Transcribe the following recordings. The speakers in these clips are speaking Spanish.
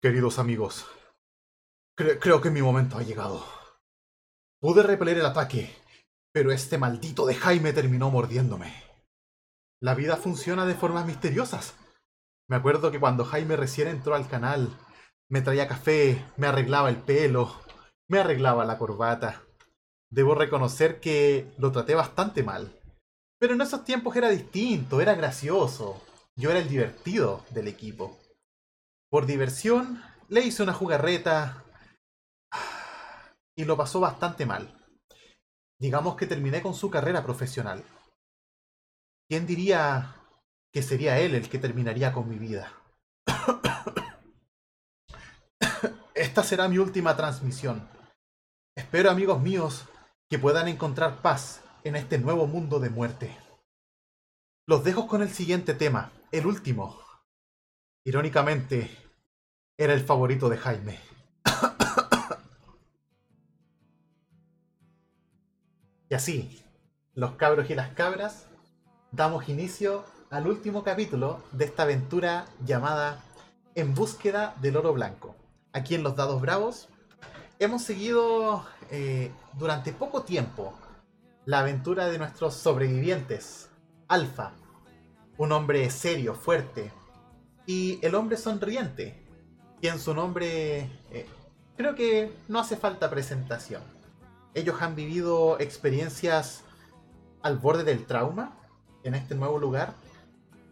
Queridos amigos, creo que mi momento ha llegado. Pude repeler el ataque, pero este maldito de Jaime terminó mordiéndome. La vida funciona de formas misteriosas. Me acuerdo que cuando Jaime recién entró al canal, me traía café, me arreglaba el pelo, me arreglaba la corbata. Debo reconocer que lo traté bastante mal. Pero en esos tiempos era distinto, era gracioso. Yo era el divertido del equipo. Por diversión, le hice una jugarreta y lo pasó bastante mal. Digamos que terminé con su carrera profesional. ¿Quién diría que sería él el que terminaría con mi vida? Esta será mi última transmisión. Espero, amigos míos, que puedan encontrar paz en este nuevo mundo de muerte. Los dejo con el siguiente tema, el último. Irónicamente, era el favorito de Jaime. y así, los cabros y las cabras, damos inicio al último capítulo de esta aventura llamada En búsqueda del oro blanco. Aquí en Los Dados Bravos hemos seguido eh, durante poco tiempo la aventura de nuestros sobrevivientes. Alfa, un hombre serio, fuerte, y el hombre sonriente, quien su nombre eh, creo que no hace falta presentación. Ellos han vivido experiencias al borde del trauma en este nuevo lugar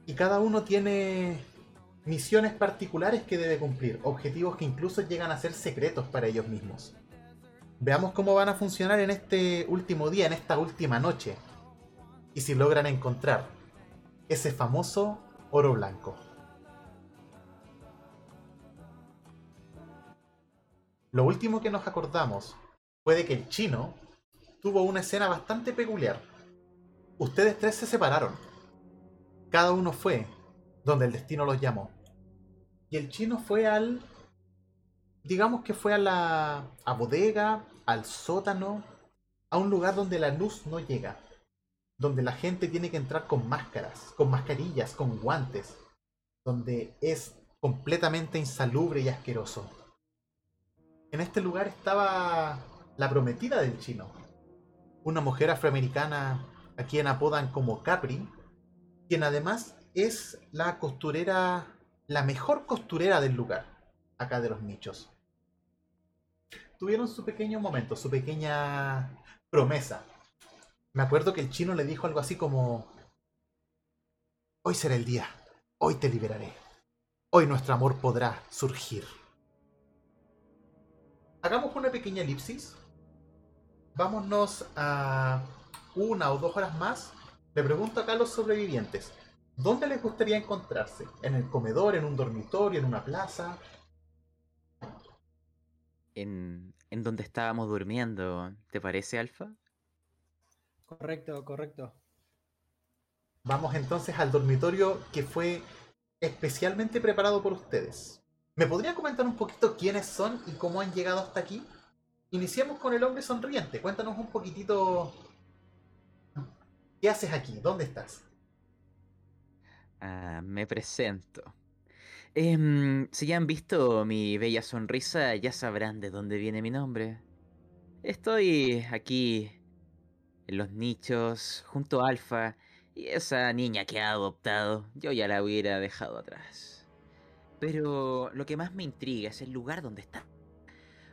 y cada uno tiene misiones particulares que debe cumplir, objetivos que incluso llegan a ser secretos para ellos mismos. Veamos cómo van a funcionar en este último día, en esta última noche, y si logran encontrar ese famoso oro blanco. Lo último que nos acordamos fue de que el chino tuvo una escena bastante peculiar. Ustedes tres se separaron. Cada uno fue donde el destino los llamó. Y el chino fue al... Digamos que fue a la a bodega, al sótano, a un lugar donde la luz no llega donde la gente tiene que entrar con máscaras, con mascarillas, con guantes, donde es completamente insalubre y asqueroso. En este lugar estaba la prometida del chino, una mujer afroamericana a quien apodan como Capri, quien además es la costurera, la mejor costurera del lugar, acá de los nichos. Tuvieron su pequeño momento, su pequeña promesa, me acuerdo que el chino le dijo algo así como, hoy será el día, hoy te liberaré, hoy nuestro amor podrá surgir. Hagamos una pequeña elipsis, vámonos a una o dos horas más. Le pregunto acá a los sobrevivientes, ¿dónde les gustaría encontrarse? ¿En el comedor, en un dormitorio, en una plaza? En, en donde estábamos durmiendo, ¿te parece, Alfa? Correcto, correcto. Vamos entonces al dormitorio que fue especialmente preparado por ustedes. ¿Me podría comentar un poquito quiénes son y cómo han llegado hasta aquí? Iniciemos con el hombre sonriente. Cuéntanos un poquitito. ¿Qué haces aquí? ¿Dónde estás? Ah, me presento. Em, si ya han visto mi bella sonrisa, ya sabrán de dónde viene mi nombre. Estoy aquí en los nichos, junto a Alfa, y esa niña que ha adoptado, yo ya la hubiera dejado atrás. Pero lo que más me intriga es el lugar donde está.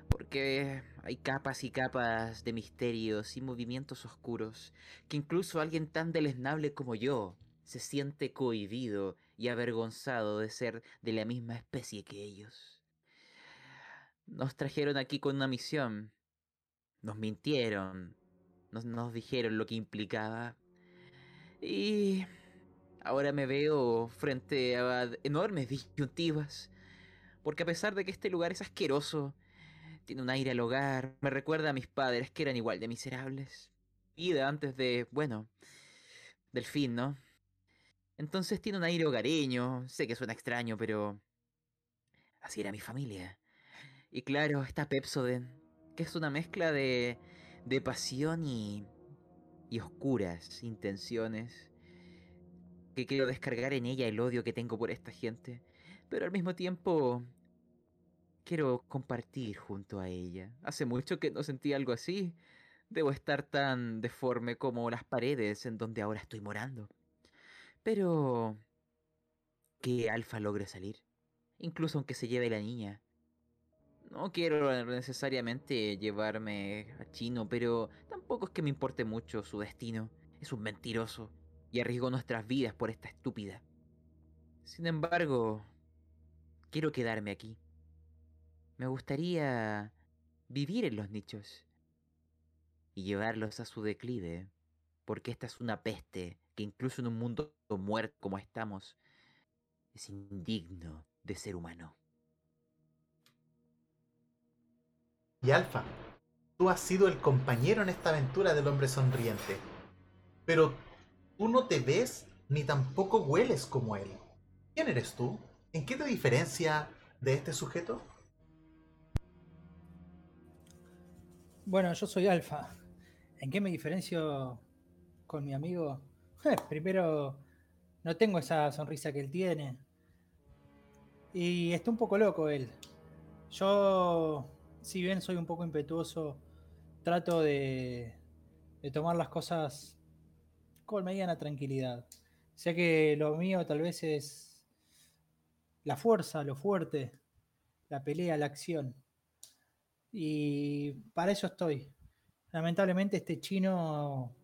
Porque hay capas y capas de misterios y movimientos oscuros que incluso alguien tan deleznable como yo se siente cohibido y avergonzado de ser de la misma especie que ellos. Nos trajeron aquí con una misión. Nos mintieron, nos, dijeron lo que implicaba. Y ahora me veo frente a enormes disyuntivas. Porque a pesar de que este lugar es asqueroso, tiene un aire al hogar, me recuerda a mis padres que eran igual de miserables. Vida antes de, bueno, del fin, ¿no? Entonces tiene un aire hogareño, sé que suena extraño, pero así era mi familia. Y claro, está Pepsoden, que es una mezcla de de pasión y, y oscuras intenciones, que quiero descargar en ella el odio que tengo por esta gente, pero al mismo tiempo quiero compartir junto a ella. Hace mucho que no sentí algo así. Debo estar tan deforme como las paredes en donde ahora estoy morando. Pero... que Alfa logre salir. Incluso aunque se lleve la niña. No quiero necesariamente llevarme a Chino, pero tampoco es que me importe mucho su destino. Es un mentiroso y arriesgó nuestras vidas por esta estúpida. Sin embargo, quiero quedarme aquí. Me gustaría vivir en los nichos y llevarlos a su declive, porque esta es una peste que incluso en un mundo muerto como estamos, es indigno de ser humano. Y Alfa, tú has sido el compañero en esta aventura del hombre sonriente, pero tú no te ves ni tampoco hueles como él. ¿Quién eres tú? ¿En qué te diferencia de este sujeto? Bueno, yo soy Alfa. ¿En qué me diferencio con mi amigo? Eh, primero, no tengo esa sonrisa que él tiene. Y está un poco loco él. Yo, si bien soy un poco impetuoso, trato de, de tomar las cosas con mediana tranquilidad. Sé que lo mío tal vez es la fuerza, lo fuerte, la pelea, la acción. Y para eso estoy. Lamentablemente este chino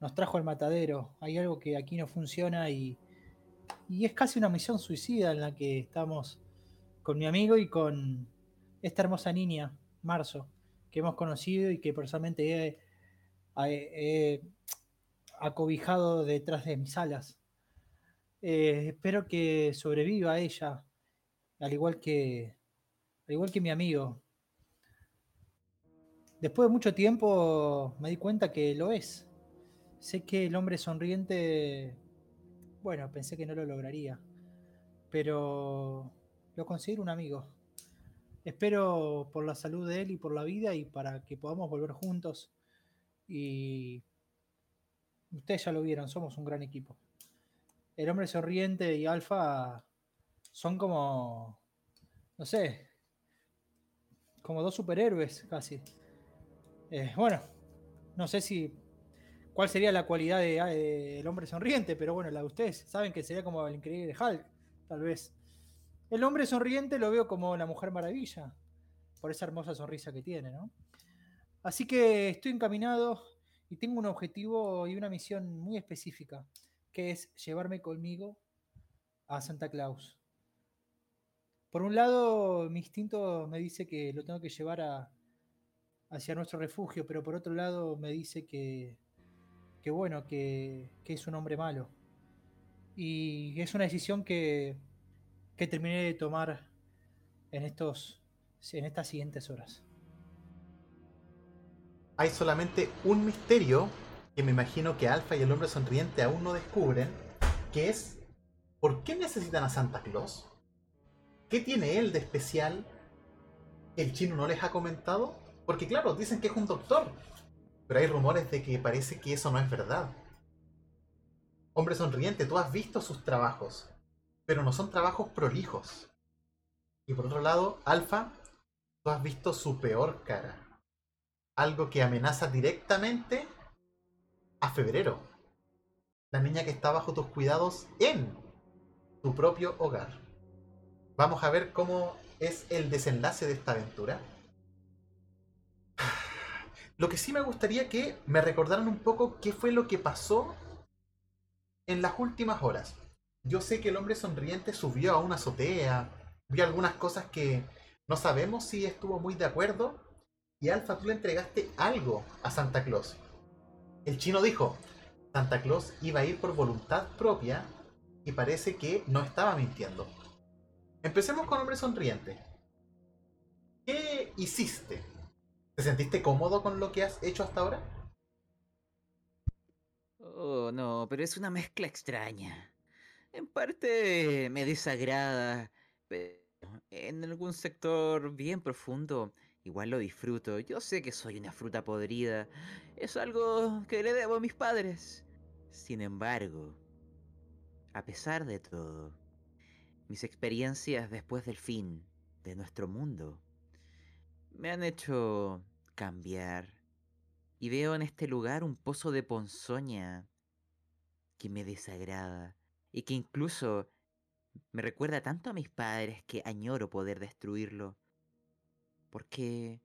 nos trajo al matadero. Hay algo que aquí no funciona y, y es casi una misión suicida en la que estamos con mi amigo y con esta hermosa niña, Marzo, que hemos conocido y que personalmente he acobijado detrás de mis alas. Eh, espero que sobreviva ella, al igual que, al igual que mi amigo. Después de mucho tiempo me di cuenta que lo es. Sé que el hombre sonriente, bueno, pensé que no lo lograría, pero lo considero un amigo. Espero por la salud de él y por la vida y para que podamos volver juntos. Y ustedes ya lo vieron, somos un gran equipo. El hombre sonriente y Alfa son como, no sé, como dos superhéroes casi. Eh, bueno, no sé si cuál sería la cualidad del de, de, hombre sonriente, pero bueno, la de ustedes saben que sería como el increíble Hulk, tal vez. El hombre sonriente lo veo como la mujer maravilla, por esa hermosa sonrisa que tiene, ¿no? Así que estoy encaminado y tengo un objetivo y una misión muy específica, que es llevarme conmigo a Santa Claus. Por un lado, mi instinto me dice que lo tengo que llevar a, hacia nuestro refugio, pero por otro lado me dice que, que bueno, que, que, es un hombre malo. Y es una decisión que, que terminé de tomar en, estos, en estas siguientes horas. Hay solamente un misterio que me imagino que Alfa y el hombre sonriente aún no descubren, que es ¿por qué necesitan a Santa Claus? ¿Qué tiene él de especial? ¿El chino no les ha comentado? Porque claro, dicen que es un doctor, pero hay rumores de que parece que eso no es verdad. Hombre sonriente, tú has visto sus trabajos, pero no son trabajos prolijos. Y por otro lado, Alfa, tú has visto su peor cara. Algo que amenaza directamente a febrero. La niña que está bajo tus cuidados en tu propio hogar. Vamos a ver cómo es el desenlace de esta aventura. Lo que sí me gustaría que me recordaran un poco qué fue lo que pasó en las últimas horas. Yo sé que el hombre sonriente subió a una azotea, vio algunas cosas que no sabemos si estuvo muy de acuerdo. Y Alfa, tú le entregaste algo a Santa Claus. El chino dijo, Santa Claus iba a ir por voluntad propia y parece que no estaba mintiendo. Empecemos con hombre sonriente. ¿Qué hiciste? ¿Te sentiste cómodo con lo que has hecho hasta ahora? Oh, no, pero es una mezcla extraña. En parte me desagrada, pero en algún sector bien profundo igual lo disfruto. Yo sé que soy una fruta podrida. Es algo que le debo a mis padres. Sin embargo, a pesar de todo, mis experiencias después del fin de nuestro mundo me han hecho cambiar y veo en este lugar un pozo de ponzoña que me desagrada y que incluso me recuerda tanto a mis padres que añoro poder destruirlo. Porque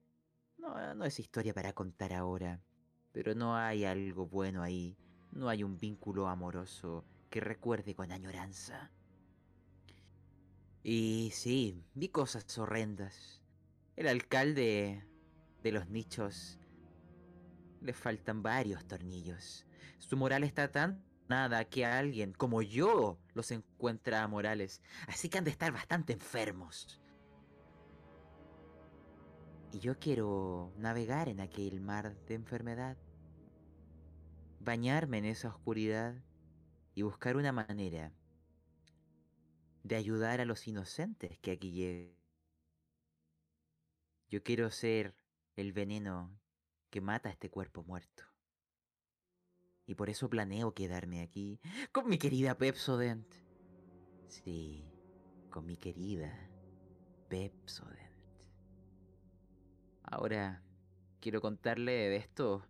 no, no es historia para contar ahora, pero no hay algo bueno ahí, no hay un vínculo amoroso que recuerde con añoranza. Y sí, vi cosas horrendas. El alcalde de los nichos le faltan varios tornillos. Su moral está tan nada que alguien como yo los encuentra morales. Así que han de estar bastante enfermos. Y yo quiero navegar en aquel mar de enfermedad. Bañarme en esa oscuridad y buscar una manera de ayudar a los inocentes que aquí lleguen. Yo quiero ser el veneno que mata a este cuerpo muerto. Y por eso planeo quedarme aquí con mi querida Pepsodent. Sí, con mi querida Pepsodent. Ahora quiero contarle de esto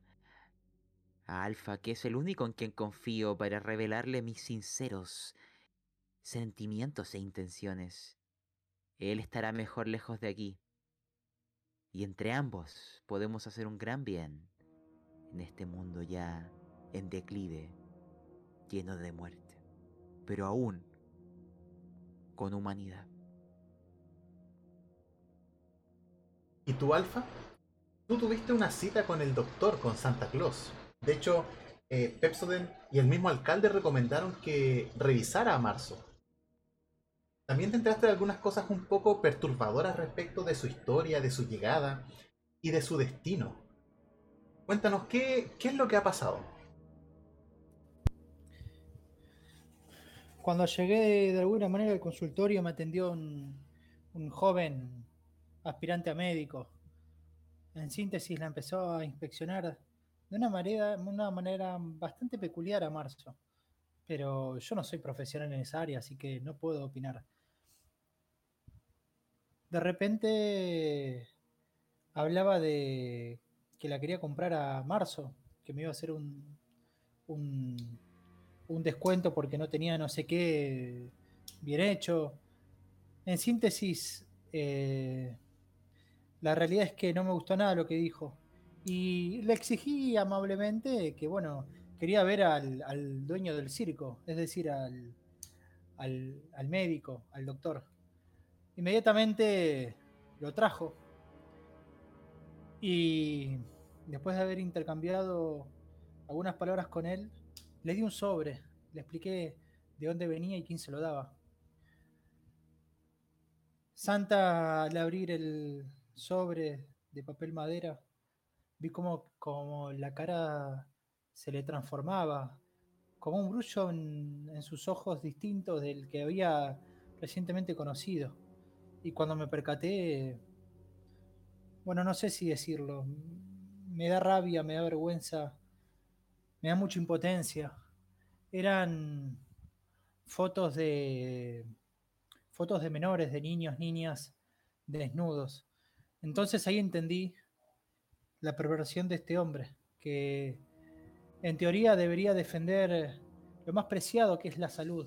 a Alfa, que es el único en quien confío para revelarle mis sinceros sentimientos e intenciones. Él estará mejor lejos de aquí. Y entre ambos podemos hacer un gran bien en este mundo ya en declive, lleno de muerte, pero aún con humanidad. ¿Y tú, Alfa? Tú tuviste una cita con el doctor, con Santa Claus. De hecho, eh, Pepsoden y el mismo alcalde recomendaron que revisara a Marzo. También te enteraste de algunas cosas un poco perturbadoras respecto de su historia, de su llegada y de su destino. Cuéntanos, ¿qué, qué es lo que ha pasado? Cuando llegué de alguna manera al consultorio me atendió un, un joven aspirante a médico. En síntesis la empezó a inspeccionar de una manera, bastante peculiar a Marzo. Pero yo no soy profesional en esa área, así que no puedo opinar. De repente hablaba de que la quería comprar a Marzo, que me iba a hacer un, un un descuento porque no tenía no sé qué bien hecho. En síntesis, eh, la realidad es que no me gustó nada lo que dijo. Y le exigí amablemente que, bueno, quería ver al, dueño del circo, es decir, al, al, médico, al doctor. Inmediatamente lo trajo. Y después de haber intercambiado algunas palabras con él, le di un sobre, le expliqué de dónde venía y quién se lo daba. Santa, al abrir el sobre de papel madera, vi como, como la cara se le transformaba, como un brillo en, en, sus ojos distintos del que había recientemente conocido. Y cuando me percaté, bueno, no sé si decirlo, me da rabia, me da vergüenza me da mucha impotencia. Eran fotos de fotos de menores, de niños, niñas desnudos. Entonces ahí entendí la perversión de este hombre, que en teoría debería defender lo más preciado que es la salud.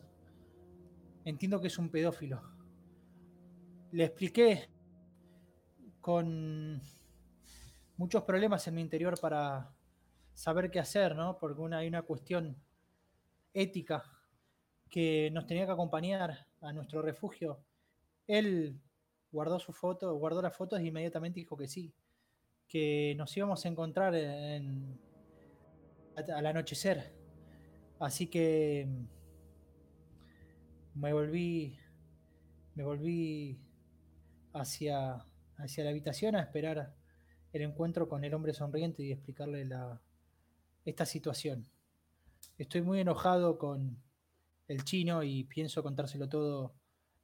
Entiendo que es un pedófilo. Le expliqué con muchos problemas en mi interior para saber qué hacer, ¿no? Porque hay una cuestión ética que nos tenía que acompañar a nuestro refugio. Él guardó su foto, guardó las fotos e inmediatamente dijo que sí, que nos íbamos a encontrar en, al anochecer. Así que me volví, me volví hacia, hacia la habitación a esperar el encuentro con el hombre sonriente y explicarle esta situación. Estoy muy enojado con el chino y pienso contárselo todo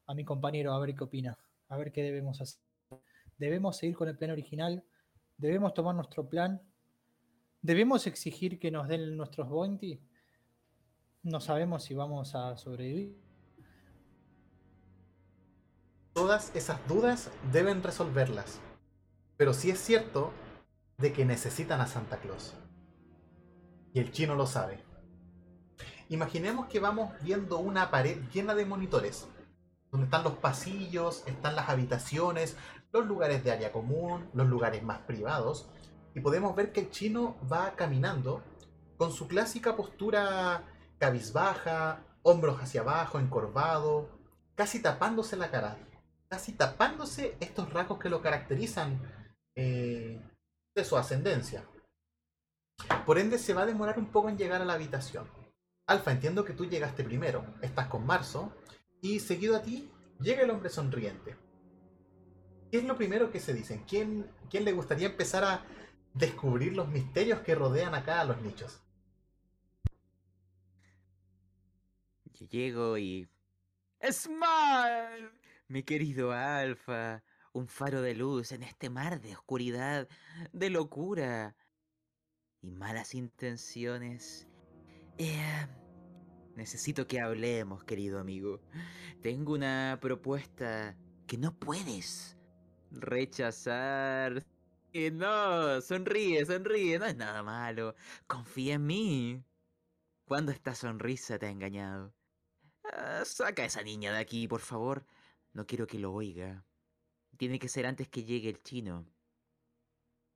a mi compañero a ver qué opina, a ver qué debemos hacer. Debemos seguir con el plan original, debemos tomar nuestro plan, debemos exigir que nos den nuestros bounty. No sabemos si vamos a sobrevivir. todas esas dudas deben resolverlas. Pero sí es cierto de que necesitan a Santa Claus. Y el chino lo sabe. Imaginemos que vamos viendo una pared llena de monitores, donde están los pasillos, están las habitaciones, los lugares de área común, los lugares más privados, y podemos ver que el chino va caminando con su clásica postura cabizbaja, hombros hacia abajo, encorvado, casi tapándose la cara, casi tapándose estos rasgos que lo caracterizan eh, de su ascendencia. Por ende, se va a demorar un poco en llegar a la habitación. Alfa, entiendo que tú llegaste primero, estás con Marzo, y seguido a ti llega el hombre sonriente. ¿Qué es lo primero que se dicen? ¿Quién, quién le gustaría empezar a descubrir los misterios que rodean acá a los nichos? Yo llego y... ¡Smile! Mi querido Alfa, un faro de luz en este mar de oscuridad, de locura y malas intenciones. Eh, necesito que hablemos, querido amigo. Tengo una propuesta que no puedes rechazar. Y no, sonríe, sonríe, no es nada malo. Confía en mí. ¿Cuándo esta sonrisa te ha engañado? Ah, saca a esa niña de aquí, por favor. No quiero que lo oiga. Tiene que ser antes que llegue el chino.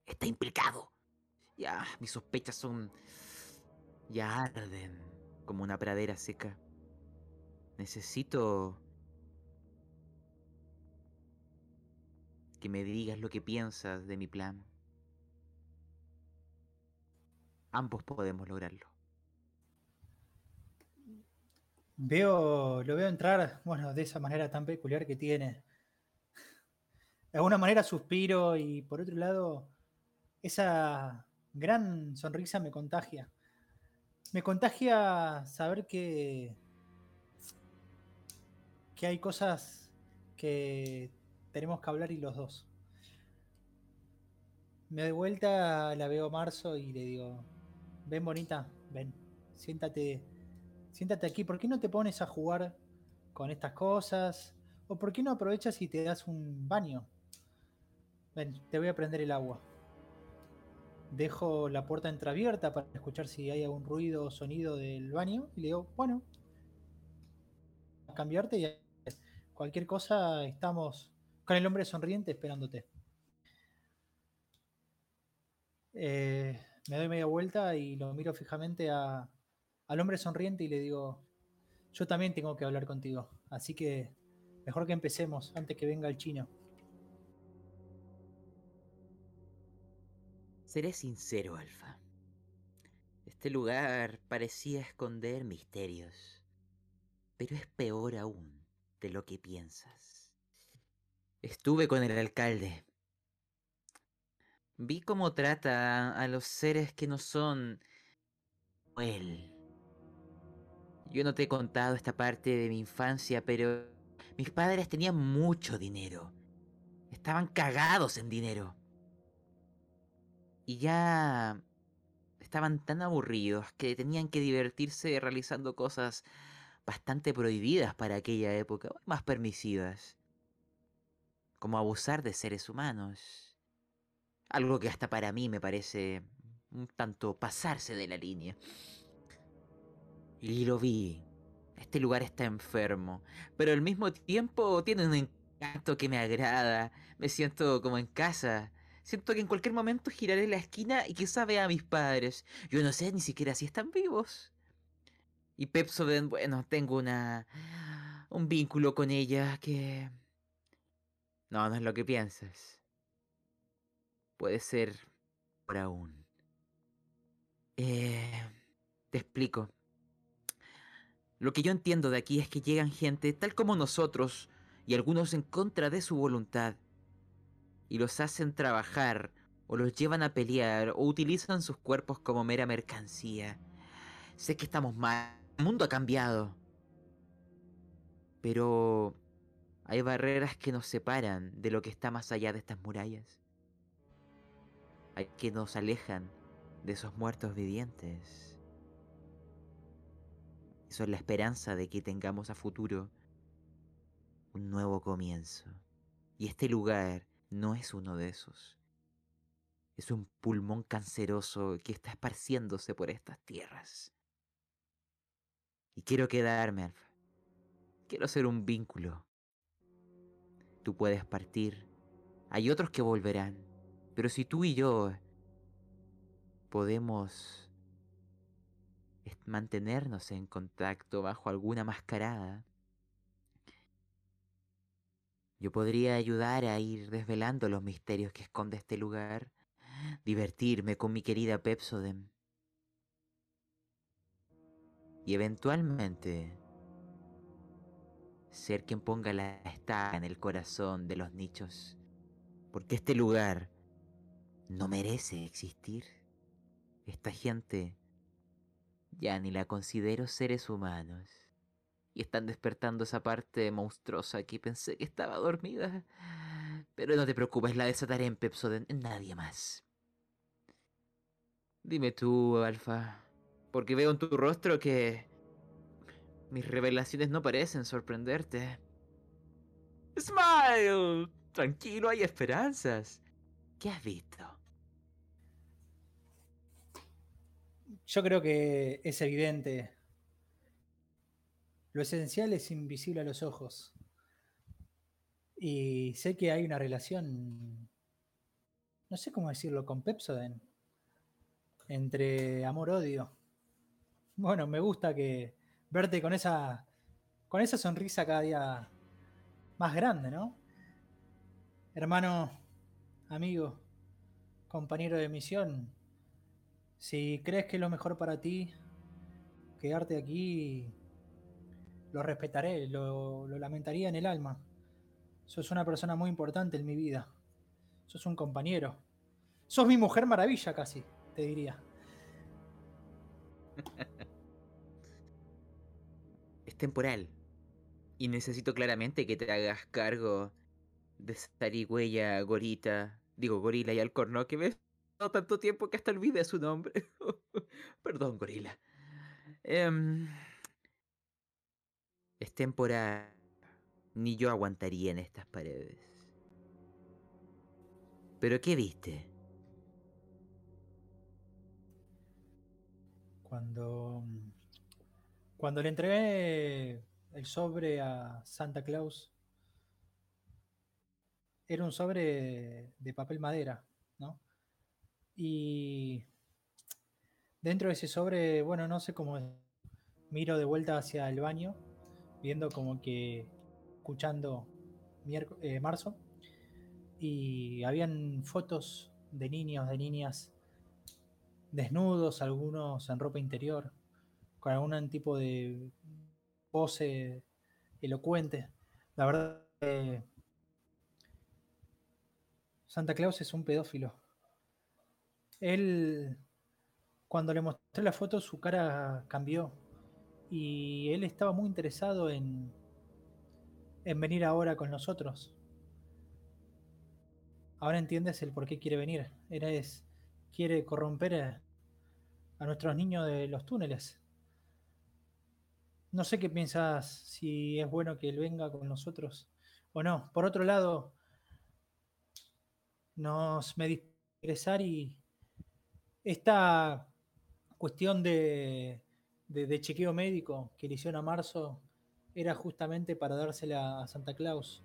Está implicado. Ya, mis sospechas son... ya arden como una pradera seca. Necesito que me digas lo que piensas de mi plan. Ambos podemos lograrlo. Veo, lo veo entrar, bueno, de esa manera tan peculiar que tiene. De alguna manera suspiro y por otro lado, esa gran sonrisa me contagia. Me contagia saber que, que hay cosas que tenemos que hablar y los dos. Me doy vuelta, la veo Marzo y le digo, ven bonita, ven, siéntate siéntate aquí, ¿por qué no te pones a jugar con estas cosas? ¿O por qué no aprovechas y te das un baño? Ven, te voy a prender el agua. Dejo la puerta entreabierta para escuchar si hay algún ruido o sonido del baño y le digo, bueno, a cambiarte y cualquier cosa estamos con el hombre sonriente esperándote. Eh, me doy media vuelta y lo miro fijamente a, al hombre sonriente y le digo, yo también tengo que hablar contigo, así que mejor que empecemos antes que venga el chino. Seré sincero, Alfa. Este lugar parecía esconder misterios, pero es peor aún de lo que piensas. Estuve con el alcalde. Vi cómo trata a los seres que no son él. Yo no te he contado esta parte de mi infancia, pero mis padres tenían mucho dinero. Estaban cagados en dinero. Y ya estaban tan aburridos que tenían que divertirse realizando cosas bastante prohibidas para aquella época, más permisivas, como abusar de seres humanos. Algo que hasta para mí me parece un tanto pasarse de la línea. Y lo vi. Este lugar está enfermo, pero al mismo tiempo tiene un encanto que me agrada. Me siento como en casa. Siento que en cualquier momento giraré la esquina y quizá vea a mis padres. Yo no sé ni siquiera si están vivos. Y Pepsoden, bueno, tengo una... un vínculo con ella que... No, no es lo que piensas. Puede ser por aún. Eh, te explico. Lo que yo entiendo de aquí es que llegan gente tal como nosotros y algunos en contra de su voluntad y los hacen trabajar o los llevan a pelear o utilizan sus cuerpos como mera mercancía. Sé que estamos mal, el mundo ha cambiado. Pero hay barreras que nos separan de lo que está más allá de estas murallas. Hay que nos alejan de esos muertos vivientes son la esperanza de que tengamos a futuro un nuevo comienzo. Y este lugar no es uno de esos. Es un pulmón canceroso que está esparciéndose por estas tierras. Y quiero quedarme, Alfa. Quiero ser un vínculo. Tú puedes partir. Hay otros que volverán. Pero si tú y yo podemos mantenernos en contacto bajo alguna mascarada, yo podría ayudar a ir desvelando los misterios que esconde este lugar, divertirme con mi querida Pepsodem. Y eventualmente ser quien ponga la estaca en el corazón de los nichos. Porque este lugar no merece existir. Esta gente ya ni la considero seres humanos. Y están despertando esa parte monstruosa que pensé que estaba dormida. Pero no te preocupes, la desataré en Pepsoden en nadie más. Dime tú, Alfa, porque veo en tu rostro que mis revelaciones no parecen sorprenderte. Smile, tranquilo, hay esperanzas. ¿Qué has visto? Yo creo que es evidente. Lo esencial es invisible a los ojos. Y sé que hay una relación, no sé cómo decirlo, con Pepsoden, entre amor-odio. Bueno, me gusta que verte con esa, con esa sonrisa cada día más grande, ¿no? Hermano, amigo, compañero de misión, si crees que es lo mejor para ti, quedarte aquí, lo respetaré, lo, lo lamentaría en el alma. Sos una persona muy importante en mi vida. Sos un compañero. Sos mi mujer maravilla casi, te diría. es temporal. Y necesito claramente que te hagas cargo de huella gorita, digo gorila y alcorno que ves tanto tiempo que hasta olvidé su nombre. Perdón, gorila. Em, es temporal. Ni yo aguantaría en estas paredes. ¿Pero qué viste? Cuando. Cuando le entregué el sobre a Santa Claus, era un sobre de papel madera, ¿no? Y dentro de ese sobre, bueno, no sé cómo miro de vuelta hacia el baño, viendo como que escuchando eh, marzo, y habían fotos de niños, de niñas desnudos, algunos en ropa interior, con algún tipo de pose elocuente. La verdad, Santa Claus es un pedófilo. Él, cuando le mostré la foto, su cara cambió. Y él estaba muy interesado en, en venir ahora con nosotros. Ahora entiendes el por qué quiere venir. Era es, quiere corromper a, a nuestros niños de los túneles. No sé qué piensas si es bueno que él venga con nosotros o no. Por otro lado, nos me ingresar y esta cuestión de, chequeo médico que le hicieron a marzo era justamente para dársela a Santa Claus.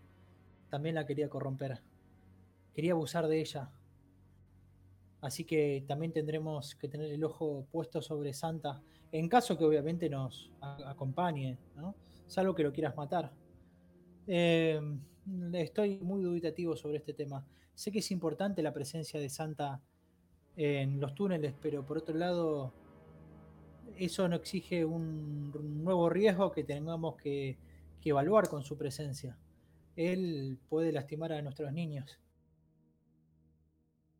También la quería corromper. Quería abusar de ella. Así que también tendremos que tener el ojo puesto sobre Santa, en caso que obviamente nos acompañe, ¿no? salvo que lo quieras matar. Eh, estoy muy dubitativo sobre este tema. Sé que es importante la presencia de Santa en los túneles, pero por otro lado, eso no exige un nuevo riesgo que tengamos que, evaluar con su presencia. Él puede lastimar a nuestros niños.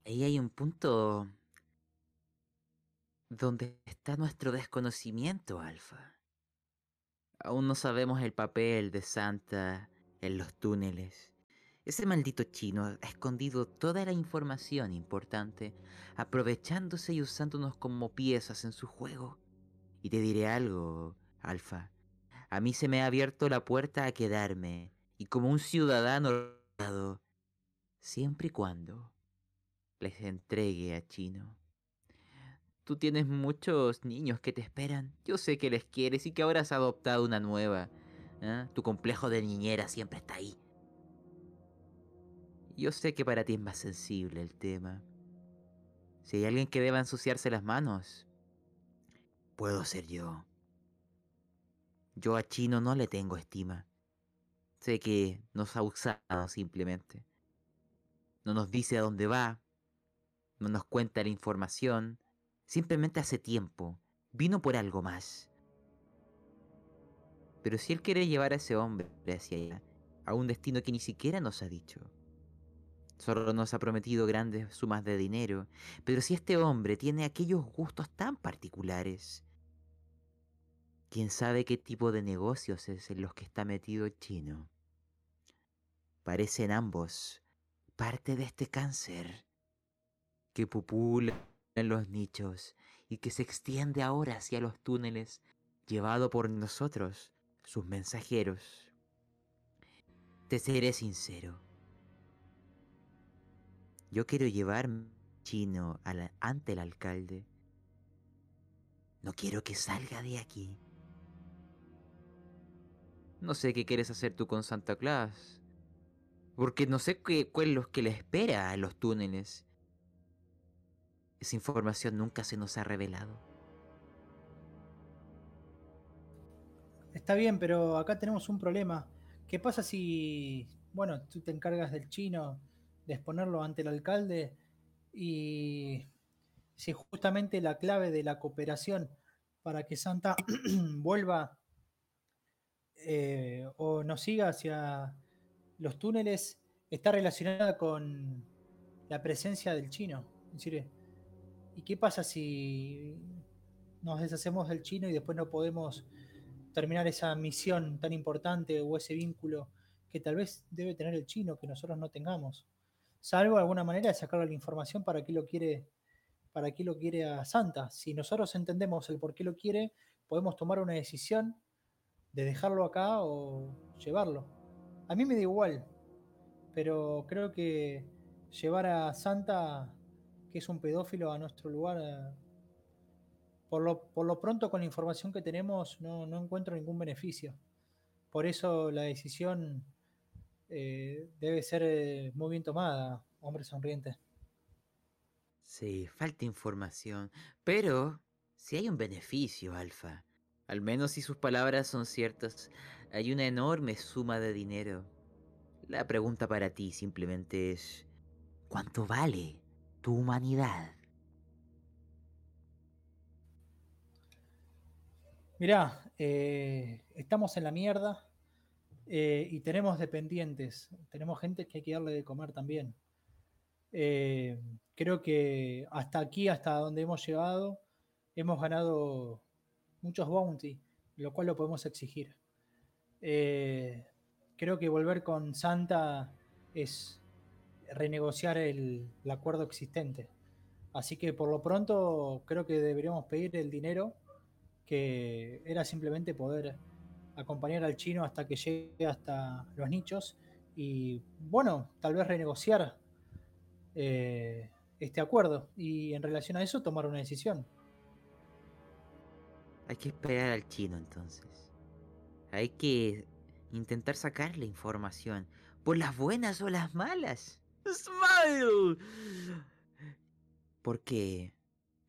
Ahí hay un punto donde está nuestro desconocimiento, Alfa. Aún no sabemos el papel de Santa en los túneles. Ese maldito chino ha escondido toda la información importante, aprovechándose y usándonos como piezas en su juego. Y te diré algo, Alfa. A mí se me ha abierto la puerta a quedarme y como un ciudadano siempre y cuando les entregue a Chino. Tú tienes muchos niños que te esperan. Yo sé que les quieres y que ahora has adoptado una nueva. ¿ah? Tu complejo de niñera siempre está ahí. Yo sé que para ti es más sensible el tema. Si hay alguien que deba ensuciarse las manos, puedo ser yo. Yo a Chino no le tengo estima. Sé que nos ha usado simplemente. No nos dice a dónde va, no nos cuenta la información, simplemente hace tiempo, vino por algo más. Pero si él quiere llevar a ese hombre hacia allá, a un destino que ni siquiera nos ha dicho, Solo nos ha prometido grandes sumas de dinero. Pero si este hombre tiene aquellos gustos tan particulares, ¿quién sabe qué tipo de negocios es en los que está metido el chino? Parecen ambos parte de este cáncer que pupula en los nichos y que se extiende ahora hacia los túneles, llevado por nosotros, sus mensajeros. Te seré sincero yo quiero llevar chino ante el alcalde. No quiero que salga de aquí. No sé qué quieres hacer tú con Santa Claus. Porque no sé qué, cuál es lo que le espera a los túneles. Esa información nunca se nos ha revelado. Está bien, pero acá tenemos un problema. ¿Qué pasa si, bueno, tú te encargas del chino de exponerlo ante el alcalde y si justamente la clave de la cooperación para que Santa vuelva eh, o nos siga hacia los túneles está relacionada con la presencia del chino. ¿y qué pasa si nos deshacemos del chino y después no podemos terminar esa misión tan importante o ese vínculo que tal vez debe tener el chino que nosotros no tengamos? salvo de alguna manera de sacarle la información para qué lo quiere, para qué lo quiere a Santa. Si nosotros entendemos el por qué lo quiere, podemos tomar una decisión de dejarlo acá o llevarlo. A mí me da igual, pero creo que llevar a Santa, que es un pedófilo, a nuestro lugar, eh, por lo, por lo pronto con la información que tenemos, no, no encuentro ningún beneficio. Por eso la decisión eh, debe ser eh, muy bien tomada, hombre sonriente. Sí, falta información. Pero si hay un beneficio, Alfa. Al menos si sus palabras son ciertas, hay una enorme suma de dinero. La pregunta para ti simplemente es, ¿cuánto vale tu humanidad? Mirá, eh, estamos en la mierda, eh, y tenemos dependientes, tenemos gente que hay que darle de comer también. Eh, creo que hasta aquí, hasta donde hemos llegado, hemos ganado muchos bounty, lo cual lo podemos exigir. Eh, creo que volver con Santa es renegociar el, acuerdo existente. Así que por lo pronto creo que deberíamos pedir el dinero que era simplemente poder acompañar al chino hasta que llegue hasta los nichos y, bueno, tal vez renegociar eh, este acuerdo y en relación a eso tomar una decisión. Hay que esperar al chino entonces. Hay que intentar sacarle información, por las buenas o las malas. ¡Smile! Porque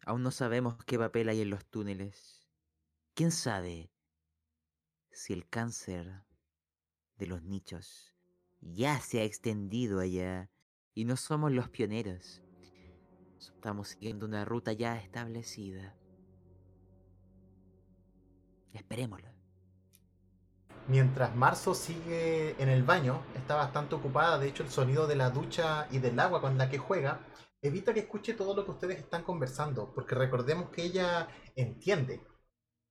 aún no sabemos qué papel hay en los túneles. ¿Quién sabe si el cáncer de los nichos ya se ha extendido allá y no somos los pioneros. Estamos siguiendo una ruta ya establecida. Esperémoslo. Mientras Marzo sigue en el baño, está bastante ocupada. De hecho, el sonido de la ducha y del agua con la que juega evita que escuche todo lo que ustedes están conversando, porque recordemos que ella entiende,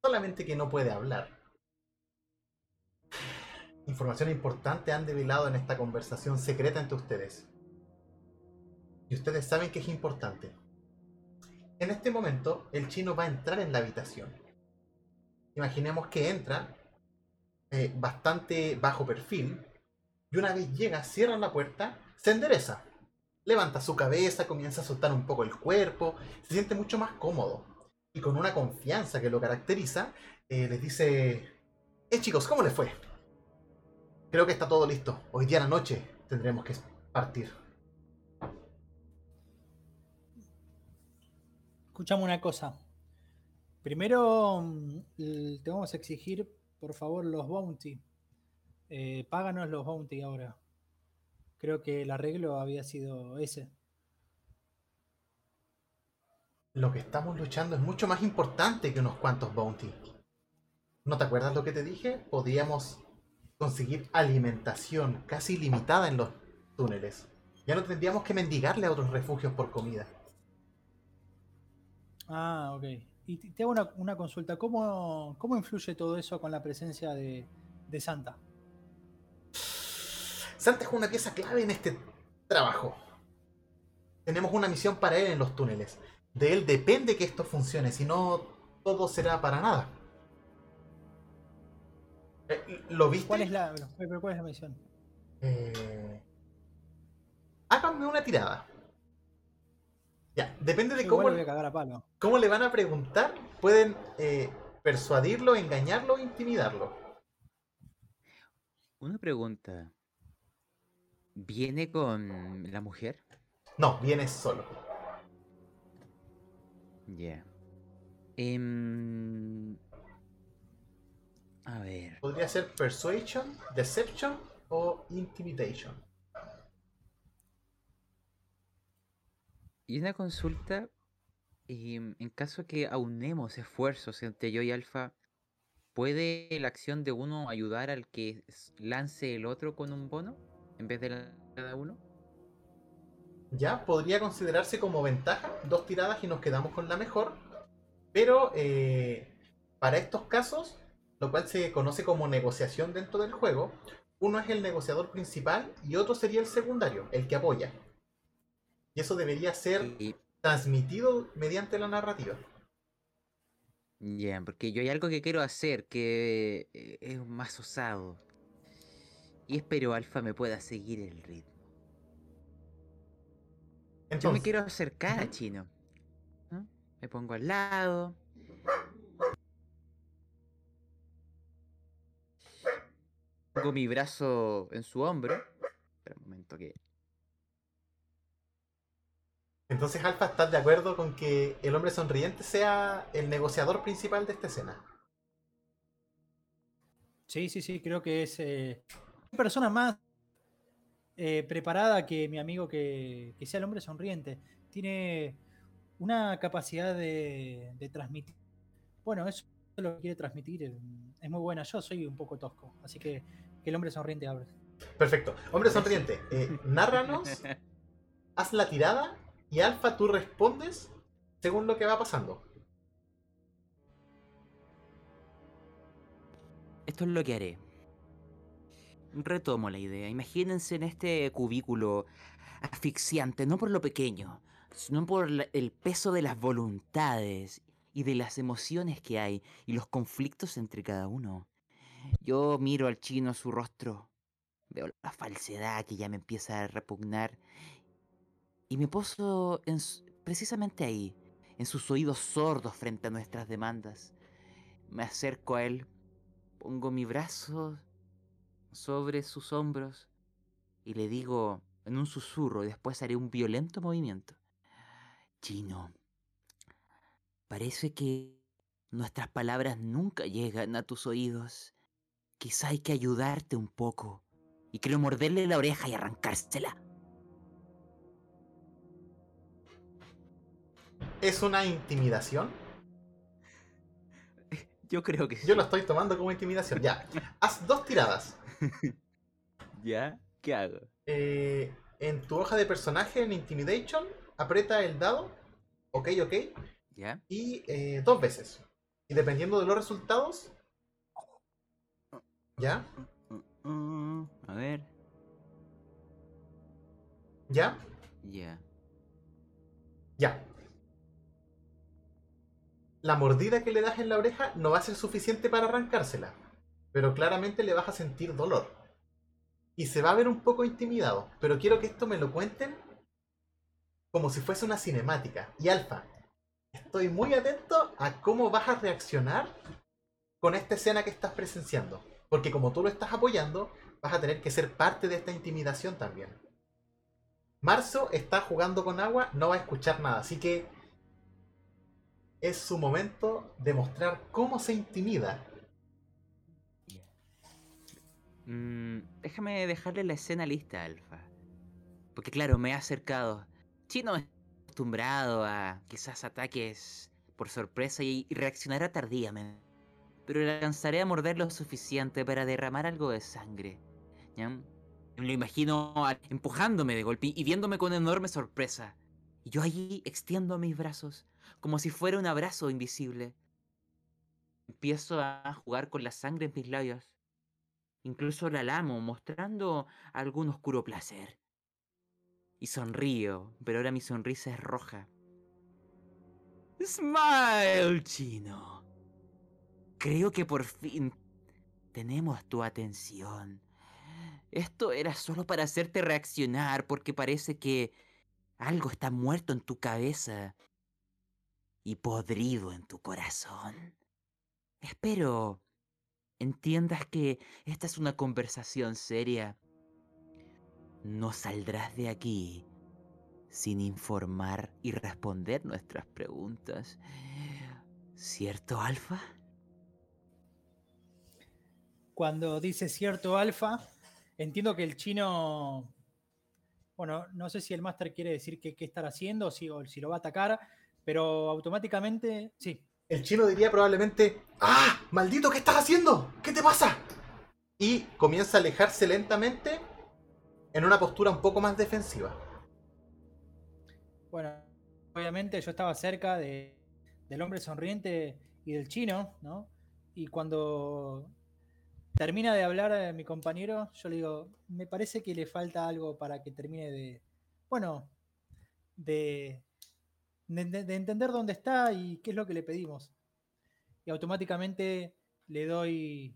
solamente que no puede hablar información importante han develado en esta conversación secreta entre ustedes. Y ustedes saben que es importante. En este momento, el chino va a entrar en la habitación. Imaginemos que entra eh, bastante bajo perfil, Y una vez llega, cierra la puerta, se endereza. Levanta su cabeza, comienza a soltar un poco el cuerpo, se siente mucho más cómodo. Y con una confianza que lo caracteriza, eh, les dice, eh chicos, ¿cómo les fue? Creo que está todo listo. Hoy día a la noche tendremos que partir. Escuchame una cosa. Primero, mm, te vamos a exigir, por favor, los bounty. Eh, páganos los bounty ahora. Creo que el arreglo había sido ese. Lo que estamos luchando es mucho más importante que unos cuantos bounty. ¿No te acuerdas lo que te dije? Podíamos conseguir alimentación casi ilimitada en los túneles. Ya no tendríamos que mendigarle a otros refugios por comida. Ah, ok. Y te hago una, una consulta. ¿Cómo, ¿Cómo influye todo eso con la presencia de, de Santa? Santa es una pieza clave en este trabajo. Tenemos una misión para él en los túneles. De él depende que esto funcione, si no, todo será para nada. Eh, ¿Lo viste? ¿Cuál es la, pero cuál es la misión? Eh, Háganme una tirada. Ya, depende de cómo, igual lo voy a cagar a palo. cómo le van a preguntar. Pueden eh, persuadirlo, engañarlo o intimidarlo. Una pregunta. ¿Viene con la mujer? No, vienes solo. Ya. Em, A ver. Podría ser Persuasion, Deception o Intimidation. Y una consulta. em, en caso que aunemos esfuerzos entre yo y Alfa, ¿puede la acción de uno ayudar al que lance el otro con un bono? En vez de cada uno. Ya, podría considerarse como ventaja, dos tiradas y nos quedamos con la mejor. Pero eh, para estos casos, lo cual se conoce como negociación dentro del juego, uno es el negociador principal y otro sería el secundario, el que apoya. Y eso debería ser Y- transmitido mediante la narrativa. Ya, porque yo hay algo que quiero hacer que eh, es más osado. Y espero Alfa me pueda seguir el ritmo. Yo me Entonces, quiero acercar a. Chino. ¿no? Me pongo al lado. Pongo mi brazo en su hombro. Espera un momento que. Entonces Alfa, ¿estás de acuerdo con que el hombre sonriente sea el negociador principal de esta escena? Sí, sí, sí, creo que es eh, una persona más eh, preparada que mi amigo que, que sea el hombre sonriente. Tiene una capacidad de, de transmitir. Bueno, eso es lo que quiere transmitir. eh, Es muy buena. Yo soy un poco tosco, así que que el hombre sonriente hable. Perfecto. Hombre sonriente, eh, nárranos, haz la tirada y Alfa tú respondes según lo que va pasando. Esto es lo que haré. Retomo la idea. Imagínense en este cubículo asfixiante, no por lo pequeño, sino por el peso de las voluntades y de las emociones que hay y los conflictos entre cada uno. Yo miro al chino su rostro, veo la falsedad que ya me empieza a repugnar y me poso en precisamente ahí, en sus oídos sordos frente a nuestras demandas. Me acerco a él, pongo mi brazo sobre sus hombros y le digo en un susurro, y después haré un violento movimiento. Chino, parece que nuestras palabras nunca llegan a tus oídos. Quizá hay que ayudarte un poco. Y quiero morderle la oreja y arrancársela. ¿Es una intimidación? Yo creo que sí. Yo lo estoy tomando como intimidación. Ya, haz dos tiradas. ¿Ya? ¿Qué hago? Eh, en tu hoja de personaje, en Intimidation, aprieta el dado, ok, ok, ¿Ya? y eh, dos veces. Y dependiendo de los resultados, ¿ya? A ver. ¿Ya? Ya. Ya. La mordida que le das en la oreja no va a ser suficiente para arrancársela, pero claramente le vas a sentir dolor. y se va a ver un poco intimidado. Pero quiero que esto me lo cuenten como si fuese una cinemática. Y Alfa, estoy muy atento a cómo vas a reaccionar con esta escena que estás presenciando. Porque como tú lo estás apoyando, vas a tener que ser parte de esta intimidación también. Marzo está jugando con agua, no va a escuchar nada, así que es su momento de mostrar cómo se intimida. Mm, déjame dejarle la escena lista, Alfa. Porque claro, me he acercado. Chino es acostumbrado a quizás ataques por sorpresa y, reaccionará tardíamente. Pero le alcanzaré a morder lo suficiente para derramar algo de sangre. lo imagino empujándome de golpe y viéndome con enorme sorpresa. Y yo allí extiendo mis brazos, como si fuera un abrazo invisible. Empiezo a jugar con la sangre en mis labios. Incluso la lamo, mostrando algún oscuro placer. Y sonrío, pero ahora mi sonrisa es roja. Smile, chino. Creo que por fin tenemos tu atención. Esto era solo para hacerte reaccionar porque parece que algo está muerto en tu cabeza y podrido en tu corazón. Espero entiendas que esta es una conversación seria. No saldrás de aquí sin informar y responder nuestras preguntas. ¿Cierto, Alfa? Cuando dice cierto alfa, entiendo que el chino. Bueno, no sé si el máster quiere decir qué qué estar haciendo o si, o si lo va a atacar, pero automáticamente. Sí, El chino diría probablemente, ¡Ah! ¡Maldito! ¿Qué estás haciendo? ¿Qué te pasa? Y comienza a alejarse lentamente en una postura un poco más defensiva. Bueno, obviamente yo estaba cerca de, del hombre sonriente y del chino, ¿no? Y cuando termina de hablar eh, mi compañero, yo le digo, me parece que le falta algo para que termine de, bueno, de, de, de- de entender dónde está y qué es lo que le pedimos. Y automáticamente le doy,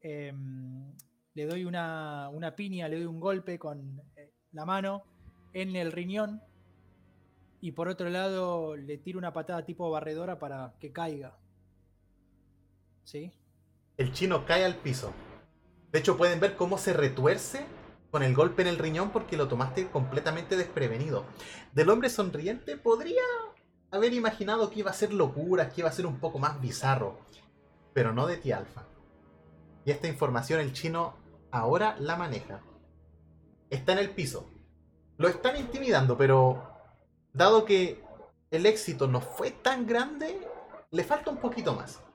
em, le doy una, una piña, le doy un golpe con eh, la mano en el riñón y por otro lado le tiro una patada tipo barredora para que caiga. ¿Sí? El chino cae al piso. De hecho, pueden ver cómo se retuerce con el golpe en el riñón porque lo tomaste completamente desprevenido. Del hombre sonriente podría haber imaginado que iba a ser locura, que iba a ser un poco más bizarro, pero no de ti, Alfa. Y esta información el chino ahora la maneja. Está en el piso. Lo están intimidando, pero dado que el éxito no fue tan grande, le falta un poquito más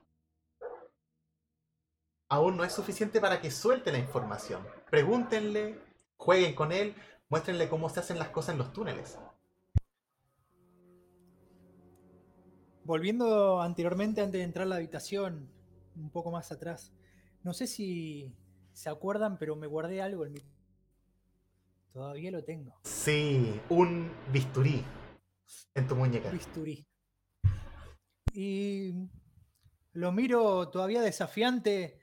aún no es suficiente para que suelte la información. Pregúntenle, jueguen con él, muéstrenle cómo se hacen las cosas en los túneles. Volviendo anteriormente, antes de entrar a la habitación, un poco más atrás, no sé si se acuerdan, pero me guardé algo en mi... Todavía lo tengo. Sí, un bisturí en tu muñeca. Bisturí. Y lo miro todavía desafiante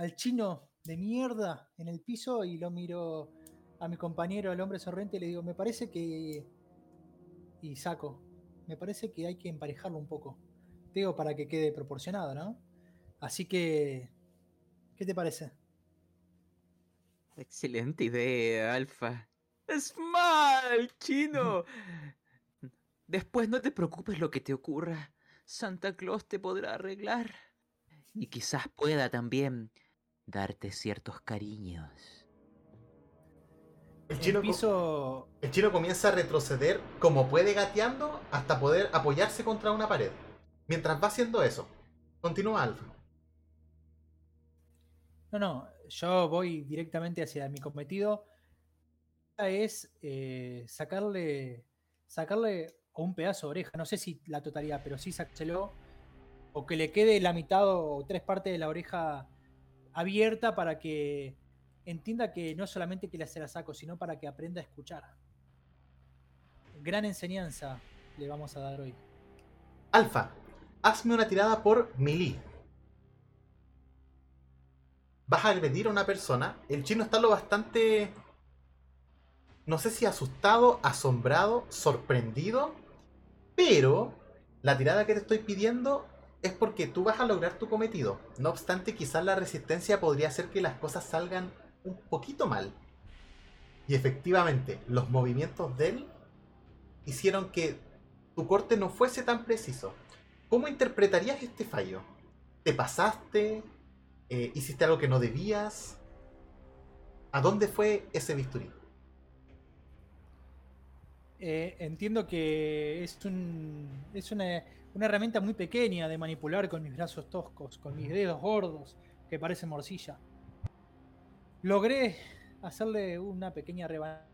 al chino de mierda en el piso y lo miro a mi compañero, al hombre sonriente, y le digo, me parece que... Y saco, me parece que hay que emparejarlo un poco. Digo, para que quede proporcionado, ¿no? Así que... ¿Qué te parece? Excelente idea, Alfa. ¡Smile, chino! Después no te preocupes lo que te ocurra. Santa Claus te podrá arreglar. Y quizás pueda también darte ciertos cariños. El chino, co- piso... el chino comienza a retroceder como puede gateando hasta poder apoyarse contra una pared. Mientras va haciendo eso, continúa Alfa. No, no, yo voy directamente hacia mi cometido. Es eh, sacarle, sacarle un pedazo de oreja, no sé si la totalidad, pero sí sacárselo. O que le quede la mitad o tres partes de la oreja abierta para que entienda que no solamente que le se la saco, sino para que aprenda a escuchar. Gran enseñanza le vamos a dar hoy. Alfa, hazme una tirada por melee. vas a agredir a una persona, el chino está lo bastante, no sé si asustado, asombrado, sorprendido, pero la tirada que te estoy pidiendo es porque tú vas a lograr tu cometido. No obstante, quizás la resistencia podría hacer que las cosas salgan un poquito mal. Y efectivamente, los movimientos de él hicieron que tu corte no fuese tan preciso. ¿Cómo interpretarías este fallo? ¿Te pasaste? Eh, ¿Hiciste algo que no debías? ¿A dónde fue ese bisturí? Eh, entiendo que es, un, es una, una, herramienta muy pequeña de manipular con mis brazos toscos, con mis dedos gordos que parecen morcilla. Logré hacerle una pequeña rebanada.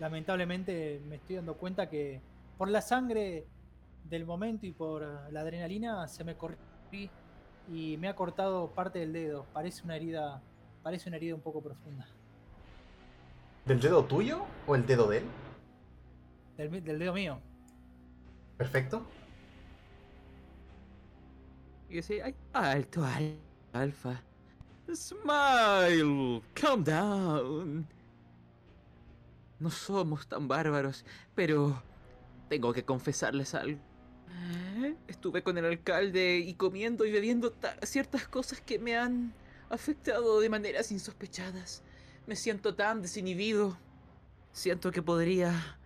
Lamentablemente me estoy dando cuenta que por la sangre del momento y por la adrenalina se me corrió y me ha cortado parte del dedo. Parece una herida, parece una herida un poco profunda. ¿Del dedo tuyo o el dedo de él? Del, dedo mío. Perfecto. Y dice, ay, alto, alfa. Smile, calm down. No somos tan bárbaros, pero tengo que confesarles algo. Estuve con el alcalde y comiendo y bebiendo ciertas cosas que me han afectado de maneras insospechadas. Me siento tan desinhibido. Siento que podría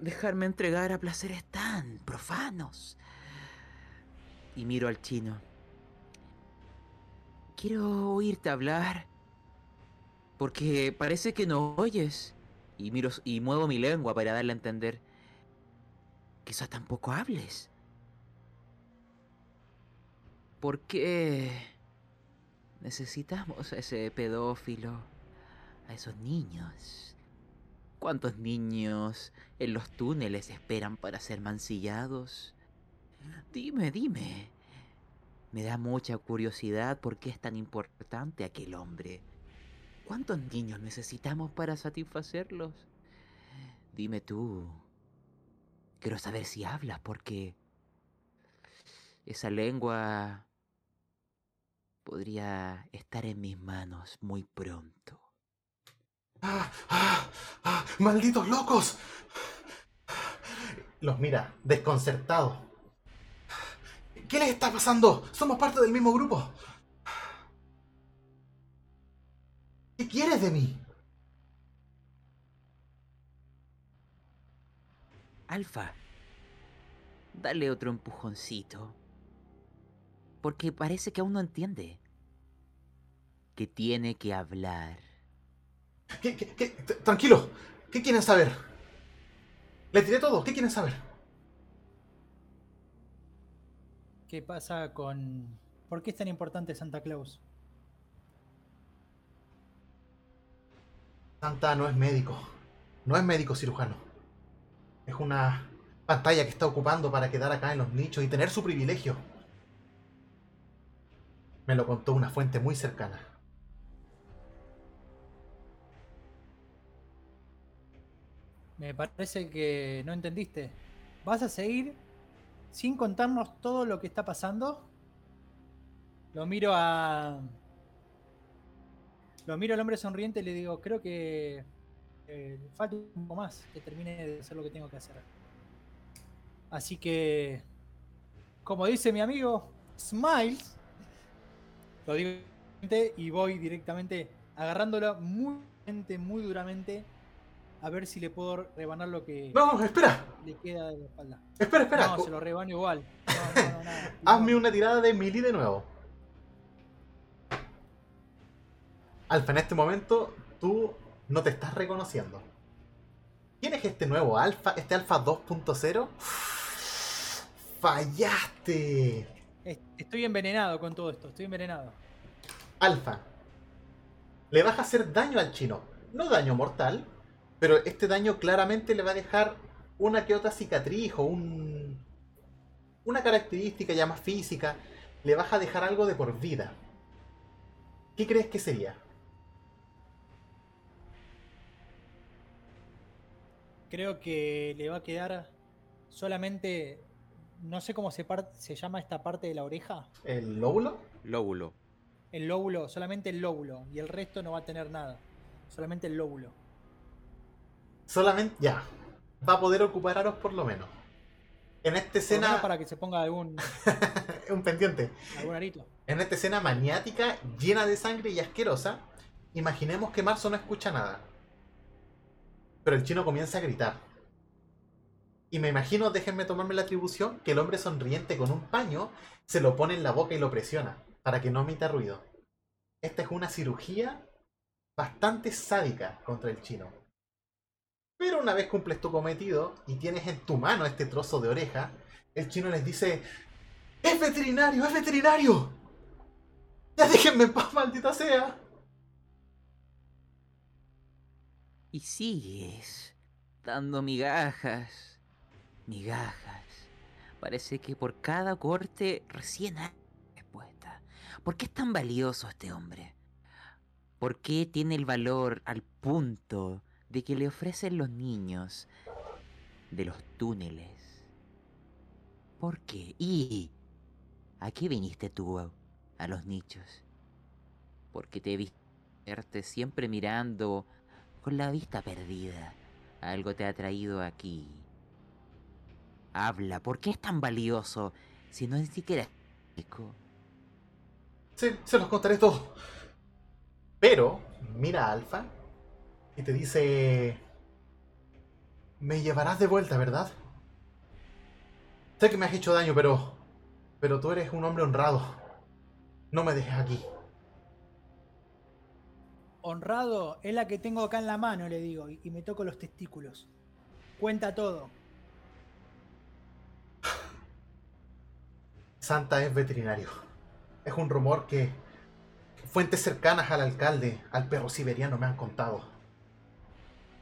dejarme entregar a placeres tan profanos. Y miro al chino. Quiero oírte hablar. Porque parece que no oyes. Y miro y muevo mi lengua para darle a entender. Quizá tampoco hables. ¿Por qué necesitamos a ese pedófilo? A esos niños. ¿Cuántos niños en los túneles esperan para ser mancillados? Dime, dime. Me da mucha curiosidad por qué es tan importante aquel hombre. ¿Cuántos niños necesitamos para satisfacerlos? Dime tú. Quiero saber si hablas porque esa lengua podría estar en mis manos muy pronto. ¡Ah! ¡Ah! ¡Ah! ¡Malditos locos! Los mira, desconcertado. ¿Qué les está pasando? Somos parte del mismo grupo. ¿Qué quieres de mí? Alfa, dale otro empujoncito. Porque parece que aún no entiende. Que tiene que hablar. ¿Qué, qué, qué? Tranquilo. ¿Qué quieren saber? Le tiré todo. ¿Qué quieren saber? ¿Qué pasa con... ¿Por qué es tan importante Santa Claus? Santa no es médico. No es médico cirujano. Es una pantalla que está ocupando para quedar acá en los nichos y tener su privilegio. Me lo contó una fuente muy cercana. Me parece que no entendiste. ¿Vas a seguir sin contarnos todo lo que está pasando? Lo miro a. Lo miro al hombre sonriente y le digo, creo que eh, falta un poco más que termine de hacer lo que tengo que hacer. Así que, como dice mi amigo, Smiles, lo digo y voy directamente agarrándolo muy, muy duramente a ver si le puedo rebanar lo que no, espera. le queda de la espalda. Espera, espera. No, se lo rebano igual. Hazme una tirada de mili de nuevo. Alfa, en este momento tú no te estás reconociendo. ¿Quién es este nuevo Alfa? ¿Este Alfa 2.0? ¡Fallaste! Estoy envenenado con todo esto, estoy envenenado. Alfa, le vas a hacer daño al chino. No daño mortal, pero este daño claramente le va a dejar una que otra cicatriz o un, una característica ya más física. Le vas a dejar algo de por vida. ¿Qué crees que sería? Creo que le va a quedar solamente. No sé cómo se, se llama esta parte de la oreja. ¿El lóbulo? Lóbulo. El lóbulo, solamente el lóbulo. Y el resto no va a tener nada. Solamente el lóbulo. Solamente, ya. Va a poder ocupar aros por lo menos. En esta escena. para que se ponga algún, un pendiente. algún arito. En esta escena maniática, llena de sangre y asquerosa, imaginemos que Marzo no escucha nada. Pero el chino comienza a gritar. Y me imagino, déjenme tomarme la atribución, que el hombre sonriente con un paño se lo pone en la boca y lo presiona, para que no emita ruido. Esta es una cirugía bastante sádica contra el chino. Pero una vez cumples tu cometido y tienes en tu mano este trozo de oreja, el chino les dice, ¡Es veterinario! ¡Es veterinario! ¡Ya déjenme en paz, maldita sea! Y sigues dando migajas, migajas. Parece que por cada corte recién hay respuesta. ¿Por qué es tan valioso este hombre? ¿Por qué tiene el valor al punto de que le ofrecen los niños de los túneles? ¿Por qué? ¿Y a qué viniste tú a, los nichos? Porque te verte siempre mirando con la vista perdida. Algo te ha traído aquí. Habla, ¿por qué es tan valioso si no es siquiera rico? Sí, se los contaré todo. Pero, mira Alfa y te dice... Me llevarás de vuelta, ¿verdad? Sé que me has hecho daño, pero... Pero tú eres un hombre honrado. No me dejes aquí. Honrado es la que tengo acá en la mano, le digo, y, y me toco los testículos. Cuenta todo. Santa es veterinario. Es un rumor que fuentes cercanas al alcalde, al perro siberiano, me han contado.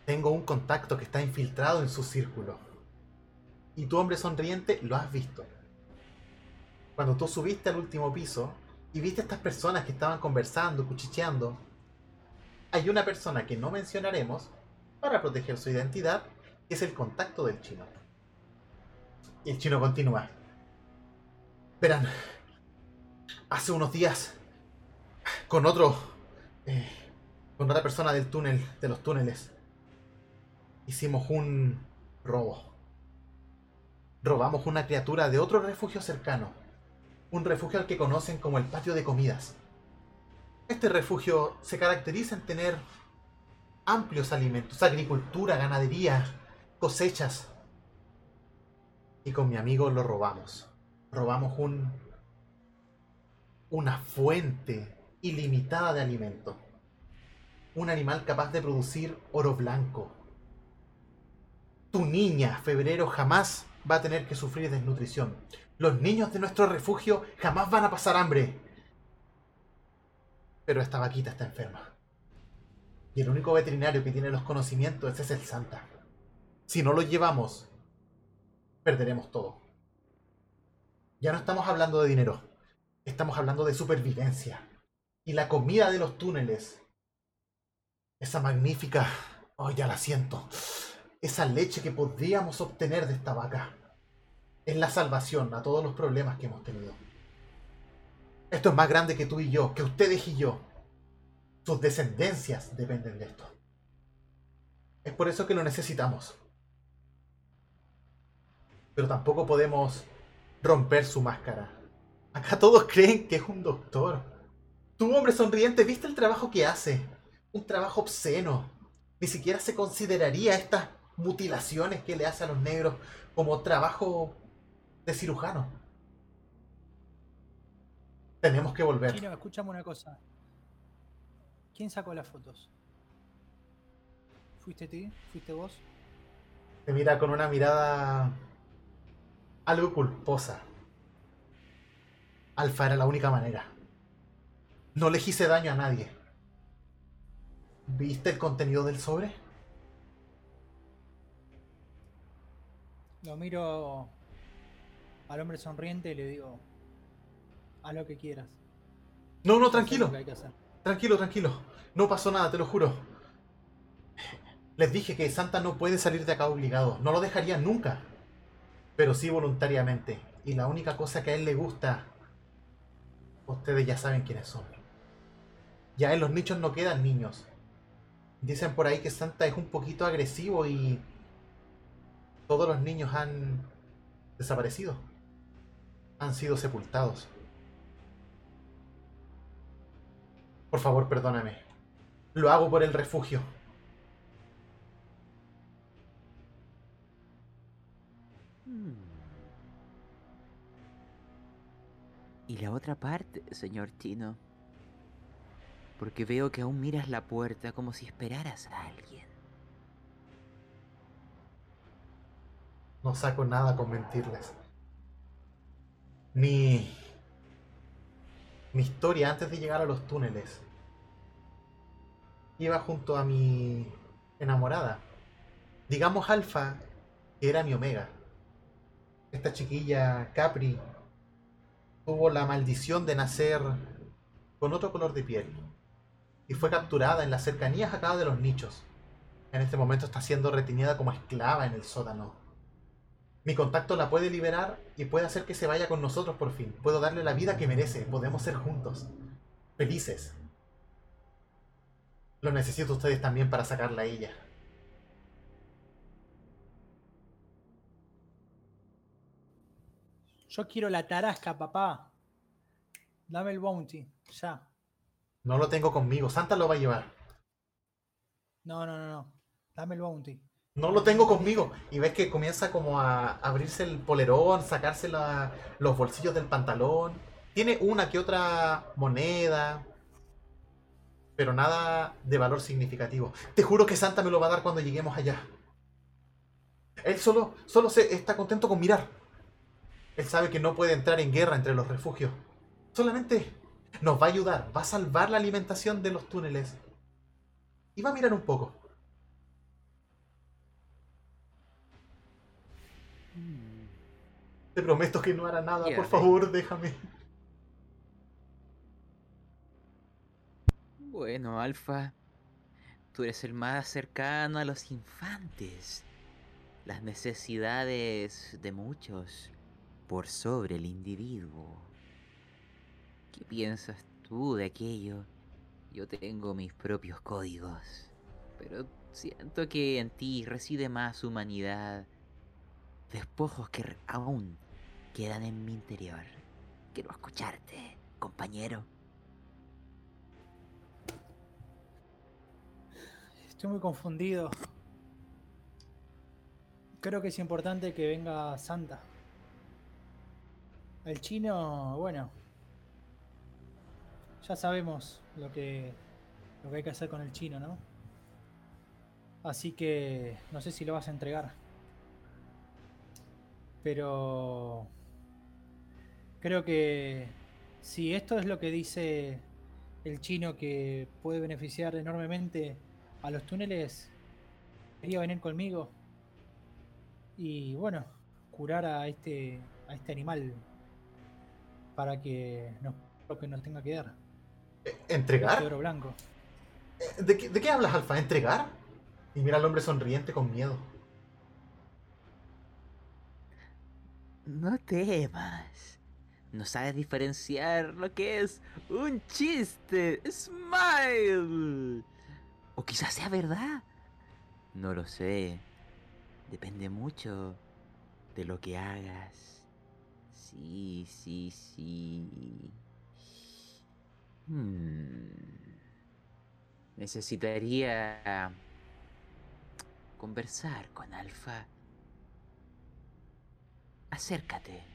Tengo un contacto que está infiltrado en su círculo. Y tu hombre sonriente lo has visto. Cuando tú subiste al último piso y viste a estas personas que estaban conversando, cuchicheando, hay una persona que no mencionaremos para proteger su identidad, que es el contacto del chino. Y el chino continúa. Verán, hace unos días, con otro, eh, con otra persona del túnel, de los túneles, hicimos un robo. Robamos una criatura de otro refugio cercano, un refugio al que conocen como el patio de comidas. Este refugio se caracteriza en tener amplios alimentos, agricultura, ganadería, cosechas. Y con mi amigo lo robamos robamos un una fuente ilimitada de alimento. Un animal capaz de producir oro blanco. Tu niña, febrero, jamás va a tener que sufrir desnutrición. Los niños de nuestro refugio jamás van a pasar hambre. Pero esta vaquita está enferma. Y el único veterinario que tiene los conocimientos es el Santa. Si no lo llevamos, perderemos todo. Ya no estamos hablando de dinero, estamos hablando de supervivencia. Y la comida de los túneles, esa magnífica, oh ya la siento, esa leche que podríamos obtener de esta vaca, es la salvación a todos los problemas que hemos tenido. Esto es más grande que tú y yo, que ustedes y yo. Sus descendencias dependen de esto. Es por eso que lo necesitamos. Pero tampoco podemos romper su máscara. Acá todos creen que es un doctor. Tu hombre sonriente, ¿viste el trabajo que hace? Un trabajo obsceno. Ni siquiera se consideraría estas mutilaciones que le hace a los negros como trabajo de cirujano. Tenemos que volver. Chino, escúchame una cosa. ¿Quién sacó las fotos? ¿Fuiste tú? ¿Fuiste vos? Te mira con una mirada algo culposa. Alfa era la única manera. No le hice daño a nadie. ¿Viste el contenido del sobre? Lo miro al hombre sonriente y le digo, haz lo que quieras. No, no, tranquilo. lo que hay que hacer. Tranquilo, tranquilo. No pasó nada, te lo juro. Les dije que Santa no puede salir de acá obligado. No lo dejaría nunca. Pero sí voluntariamente. Y la única cosa que a él le gusta... Ustedes ya saben quiénes son. Ya en los nichos no quedan niños. Dicen por ahí que Santa es un poquito agresivo y todos los niños han desaparecido. Han sido sepultados. Por favor, perdóname. Lo hago por el refugio. Hmm. ¿Y la otra parte, señor Chino? Porque veo que aún miras la puerta como si esperaras a alguien. No saco nada con mentirles. Mi. Mi historia antes de llegar a los túneles. Iba junto a mi enamorada. Digamos Alfa, que era mi Omega. Esta chiquilla Capri tuvo la maldición de nacer con otro color de piel. Y fue capturada en las cercanías acá de los nichos. En este momento está siendo retenida como esclava en el sótano. Mi contacto la puede liberar y puede hacer que se vaya con nosotros por fin. Puedo darle la vida que merece. Podemos ser juntos. Felices. Lo necesito ustedes también para sacarla a ella. Yo quiero la tarasca, papá. Dame el bounty, ya. No lo tengo conmigo. Santa lo va a llevar. No, no, no, no. Dame el bounty. No lo tengo conmigo. Y ves que comienza como a abrirse el polerón, sacarse la- los bolsillos del pantalón. Tiene una que otra moneda. Pero nada de valor significativo. Te juro que Santa me lo va a dar cuando lleguemos allá. Él solo, solo se está contento con mirar. Él sabe que no puede entrar en guerra entre los refugios. Solamente nos va a ayudar, va a salvar la alimentación de los túneles. Y va a mirar un poco. Te prometo que no hará nada, por favor, déjame. Bueno, Alfa, tú eres el más cercano a los infantes. Las necesidades de muchos por sobre el individuo. ¿Qué piensas tú de aquello? Yo tengo mis propios códigos, pero siento que en ti reside más humanidad, despojos que aún quedan en mi interior. Quiero escucharte, compañero. Estoy muy confundido. Creo que es importante que venga Santa. El chino, bueno. Ya sabemos lo que, lo que hay que hacer con el chino, ¿no? Así que no sé si lo vas a entregar. Pero creo que si esto es lo que dice el chino que puede beneficiar enormemente a los túneles, quería venir conmigo y bueno, curar a este a este animal para que nos lo que nos tenga que dar. Eh, Este ¿Entregar? oro blanco. Eh, ¿De qué, de qué hablas, Alfa? ¿Entregar? Y mira al hombre sonriente con miedo. No temas. No sabes diferenciar lo que es un chiste. Smile. O quizás sea verdad. No lo sé. Depende mucho de lo que hagas. Sí, sí, sí. Hmm. Necesitaría conversar con Alfa. Acércate.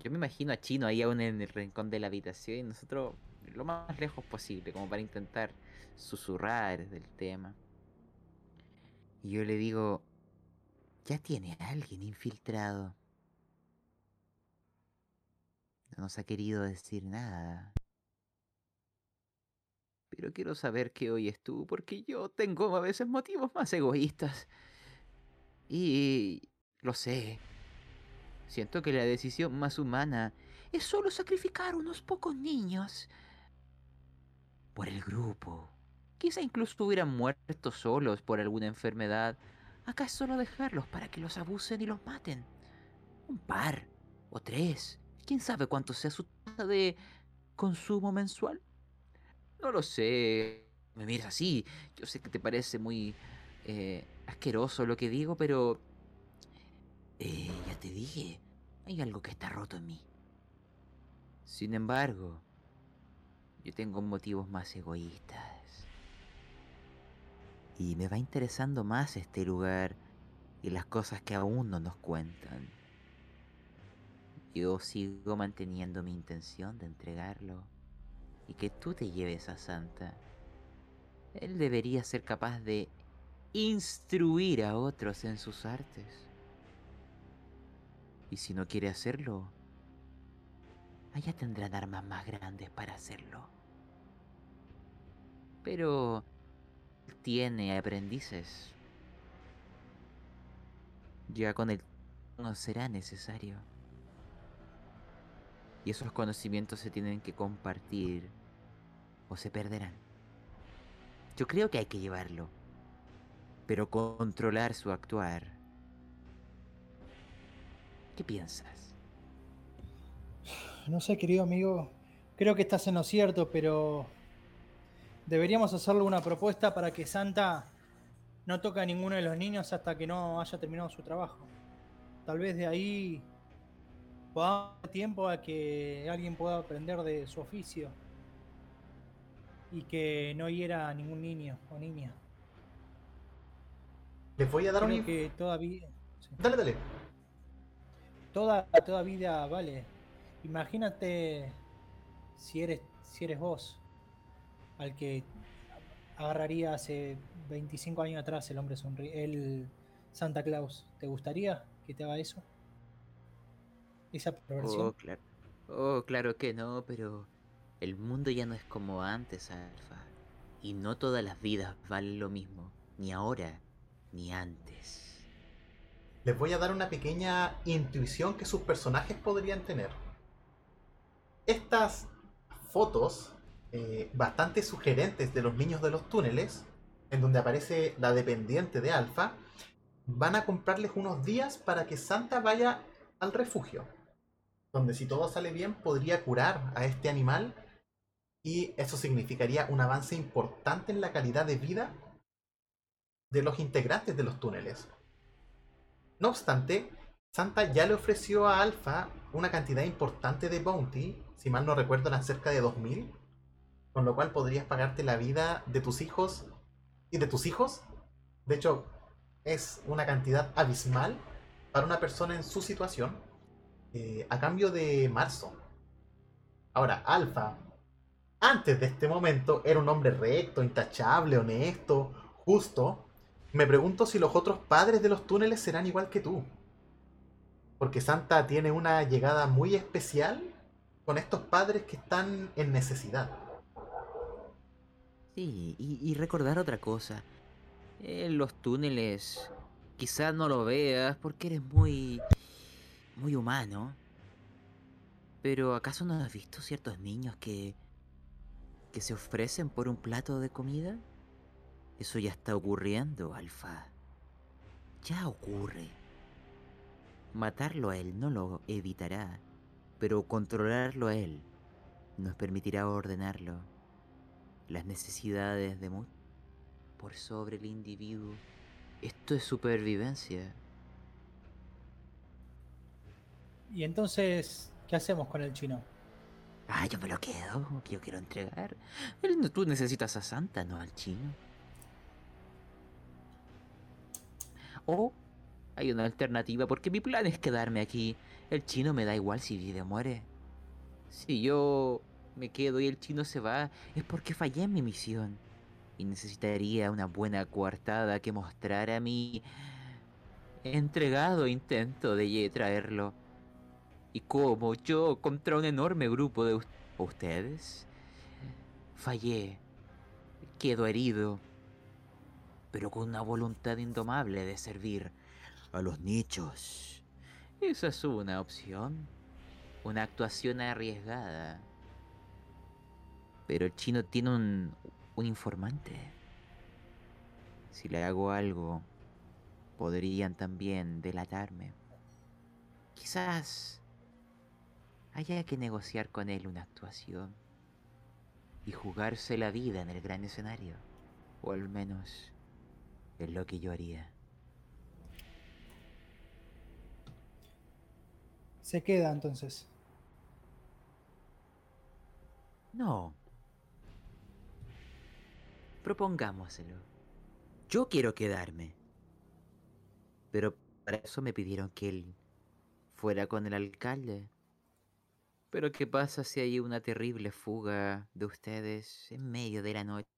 Yo me imagino a Chino ahí aún en el rincón de la habitación y nosotros lo más lejos posible, como para intentar susurrar del tema. Y yo le digo, ya tiene a alguien infiltrado. No nos ha querido decir nada. Pero quiero saber qué oyes tú, porque yo tengo a veces motivos más egoístas. Y lo sé. Siento que la decisión más humana es solo sacrificar unos pocos niños. Por el grupo. Quizá incluso hubieran muerto solos por alguna enfermedad. Acá es solo dejarlos para que los abusen y los maten. Un par o tres. ¿Quién sabe cuánto sea su tasa de consumo mensual? No lo sé. Me miras así. Yo sé que te parece muy eh, asqueroso lo que digo, pero... Eh, te dije, hay algo que está roto en mí. Sin embargo, yo tengo motivos más egoístas. Y me va interesando más este lugar y las cosas que aún no nos cuentan. Yo sigo manteniendo mi intención de entregarlo y que tú te lleves a Santa. Él debería ser capaz de instruir a otros en sus artes. Y si no quiere hacerlo, allá tendrán armas más grandes para hacerlo. Pero tiene aprendices. Ya con el no será necesario. Y esos conocimientos se tienen que compartir o se perderán. Yo creo que hay que llevarlo, pero controlar su actuar. ¿Qué piensas? No sé, querido amigo, creo que estás en lo cierto, pero deberíamos hacerle una propuesta para que Santa no toque a ninguno de los niños hasta que no haya terminado su trabajo. Tal vez de ahí podamos dar tiempo a que alguien pueda aprender de su oficio y que no hiera a ningún niño o niña. Les voy a dar Creo un... que todavía... sí. Dale, dale. Toda, toda vida vale. Imagínate si eres, si eres vos, al que agarraría hace 25 años atrás el hombre sonríe, el Santa Claus. ¿Te gustaría que te haga eso? Esa perversión. Oh, claro. Oh, claro que no, pero el mundo ya no es como antes, Alfa. Y no todas las vidas valen lo mismo, ni ahora, ni antes. Les voy a dar una pequeña intuición que sus personajes podrían tener. Estas fotos eh, bastante sugerentes de los niños de los túneles, en donde aparece la dependiente de Alfa, van a comprarles unos días para que Santa vaya al refugio, donde si todo sale bien podría curar a este animal y eso significaría un avance importante en la calidad de vida de los integrantes de los túneles. No obstante, Santa ya le ofreció a Alpha una cantidad importante de bounty, si mal no recuerdo eran cerca de 2000, con lo cual podrías pagarte la vida de tus hijos y de tus hijos. De hecho, es una cantidad abismal para una persona en su situación eh, a cambio de marzo. Ahora, Alpha, antes de este momento, era un hombre recto, intachable, honesto, justo. Me pregunto si los otros padres de los túneles serán igual que tú. Porque Santa tiene una llegada muy especial con estos padres que están en necesidad. Sí, y, recordar otra cosa. En los túneles, quizás no lo veas porque eres muy... muy humano. Pero ¿acaso no has visto ciertos niños que... que se ofrecen por un plato de comida? Eso ya está ocurriendo, Alfa. Ya ocurre. Matarlo a él no lo evitará, pero controlarlo a él nos permitirá ordenarlo. Las necesidades de muchos por sobre el individuo. Esto es supervivencia. Y entonces, ¿qué hacemos con el chino? Ah, yo me lo quedo, que yo quiero entregar. Él Tú necesitas a Santa, no al chino. O hay una alternativa, porque mi plan es quedarme aquí. El chino me da igual si vive o muere. Si yo me quedo y el chino se va, es porque fallé en mi misión. Y necesitaría una buena coartada que mostrara mi entregado intento de traerlo. Y como yo contra un enorme grupo de us- ustedes, fallé, quedo herido, pero con una voluntad indomable de servir a los nichos. Esa es una opción, una actuación arriesgada. Pero el chino tiene un, un informante. Si le hago algo, podrían también delatarme. Quizás haya que negociar con él una actuación y jugarse la vida en el gran escenario. O al menos es lo que yo haría. Se queda entonces. No. Propongámoselo. Yo quiero quedarme. Pero para eso me pidieron que él fuera con el alcalde. Pero ¿qué pasa si hay una terrible fuga de ustedes en medio de la noche?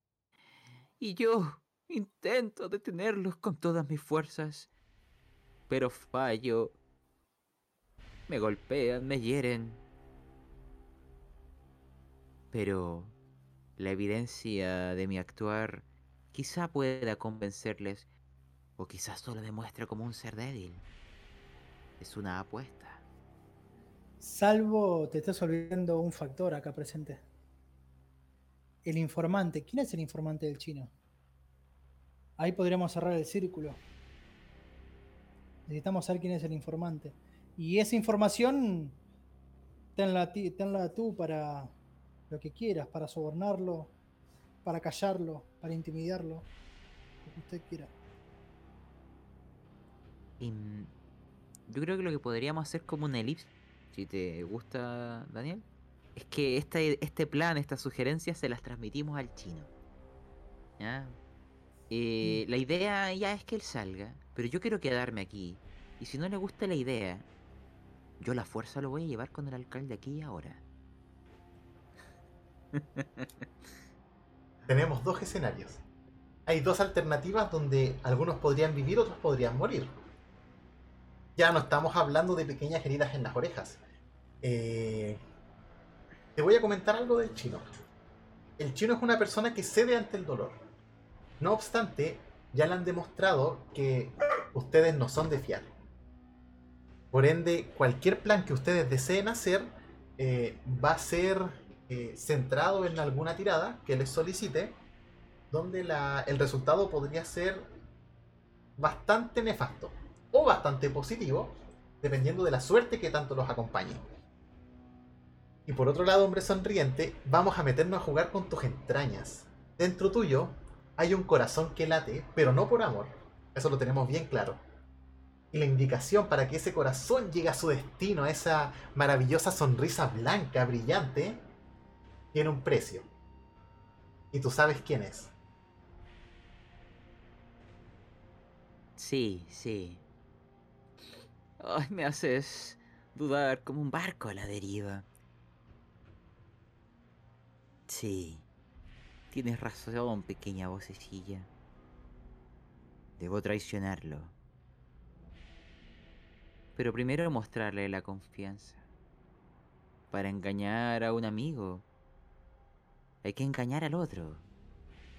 Y yo intento detenerlos con todas mis fuerzas, pero fallo. Me golpean, me hieren. Pero la evidencia de mi actuar quizá pueda convencerles, o quizás solo demuestre como un ser débil. Es una apuesta. Salvo te estás olvidando un factor acá presente. El informante. ¿Quién es el informante del chino? Ahí podríamos cerrar el círculo. Necesitamos saber quién es el informante. Y esa información, tenla, tú para lo que quieras, para sobornarlo, para callarlo, para intimidarlo, lo que usted quiera. yo creo que lo que podríamos hacer como una elipse si te gusta, Daniel, es que este, este plan, estas sugerencias, se las transmitimos al chino. ¿Ya? Eh, mm. La idea ya es que él salga, pero yo quiero quedarme aquí. Y si no le gusta la idea, yo la fuerza lo voy a llevar con el alcalde aquí y ahora. Tenemos dos escenarios. Hay dos alternativas donde algunos podrían vivir, otros podrían morir. Ya no estamos hablando de pequeñas heridas en las orejas. Eh, te voy a comentar algo del chino. El chino es una persona que cede ante el dolor. No obstante, ya le han demostrado que ustedes no son de fiar. Por ende, cualquier plan que ustedes deseen hacer eh, va a ser eh, centrado en alguna tirada que les solicite, donde el resultado podría ser bastante nefasto o bastante positivo, dependiendo de la suerte que tanto los acompañe. Y por otro lado, hombre sonriente, vamos a meternos a jugar con tus entrañas. Dentro tuyo hay un corazón que late, pero no por amor. Eso lo tenemos bien claro. Y la indicación para que ese corazón llegue a su destino, a esa maravillosa sonrisa blanca, brillante, tiene un precio. Y tú sabes quién es. Sí, sí. Ay, me haces dudar como un barco a la deriva. Sí, tienes razón, pequeña vocecilla. Debo traicionarlo. Pero primero mostrarle la confianza. Para engañar a un amigo, hay que engañar al otro.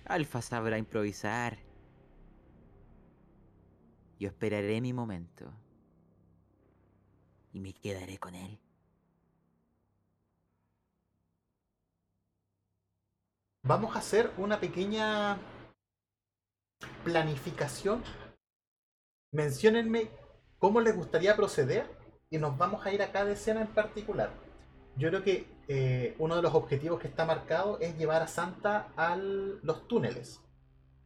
Alfa sabrá improvisar. Yo esperaré mi momento. Y me quedaré con él. Vamos a hacer una pequeña planificación. Menciónenme cómo les gustaría proceder y nos vamos a ir a cada escena en particular. Yo creo que eh, uno de los objetivos que está marcado es llevar a Santa a los túneles.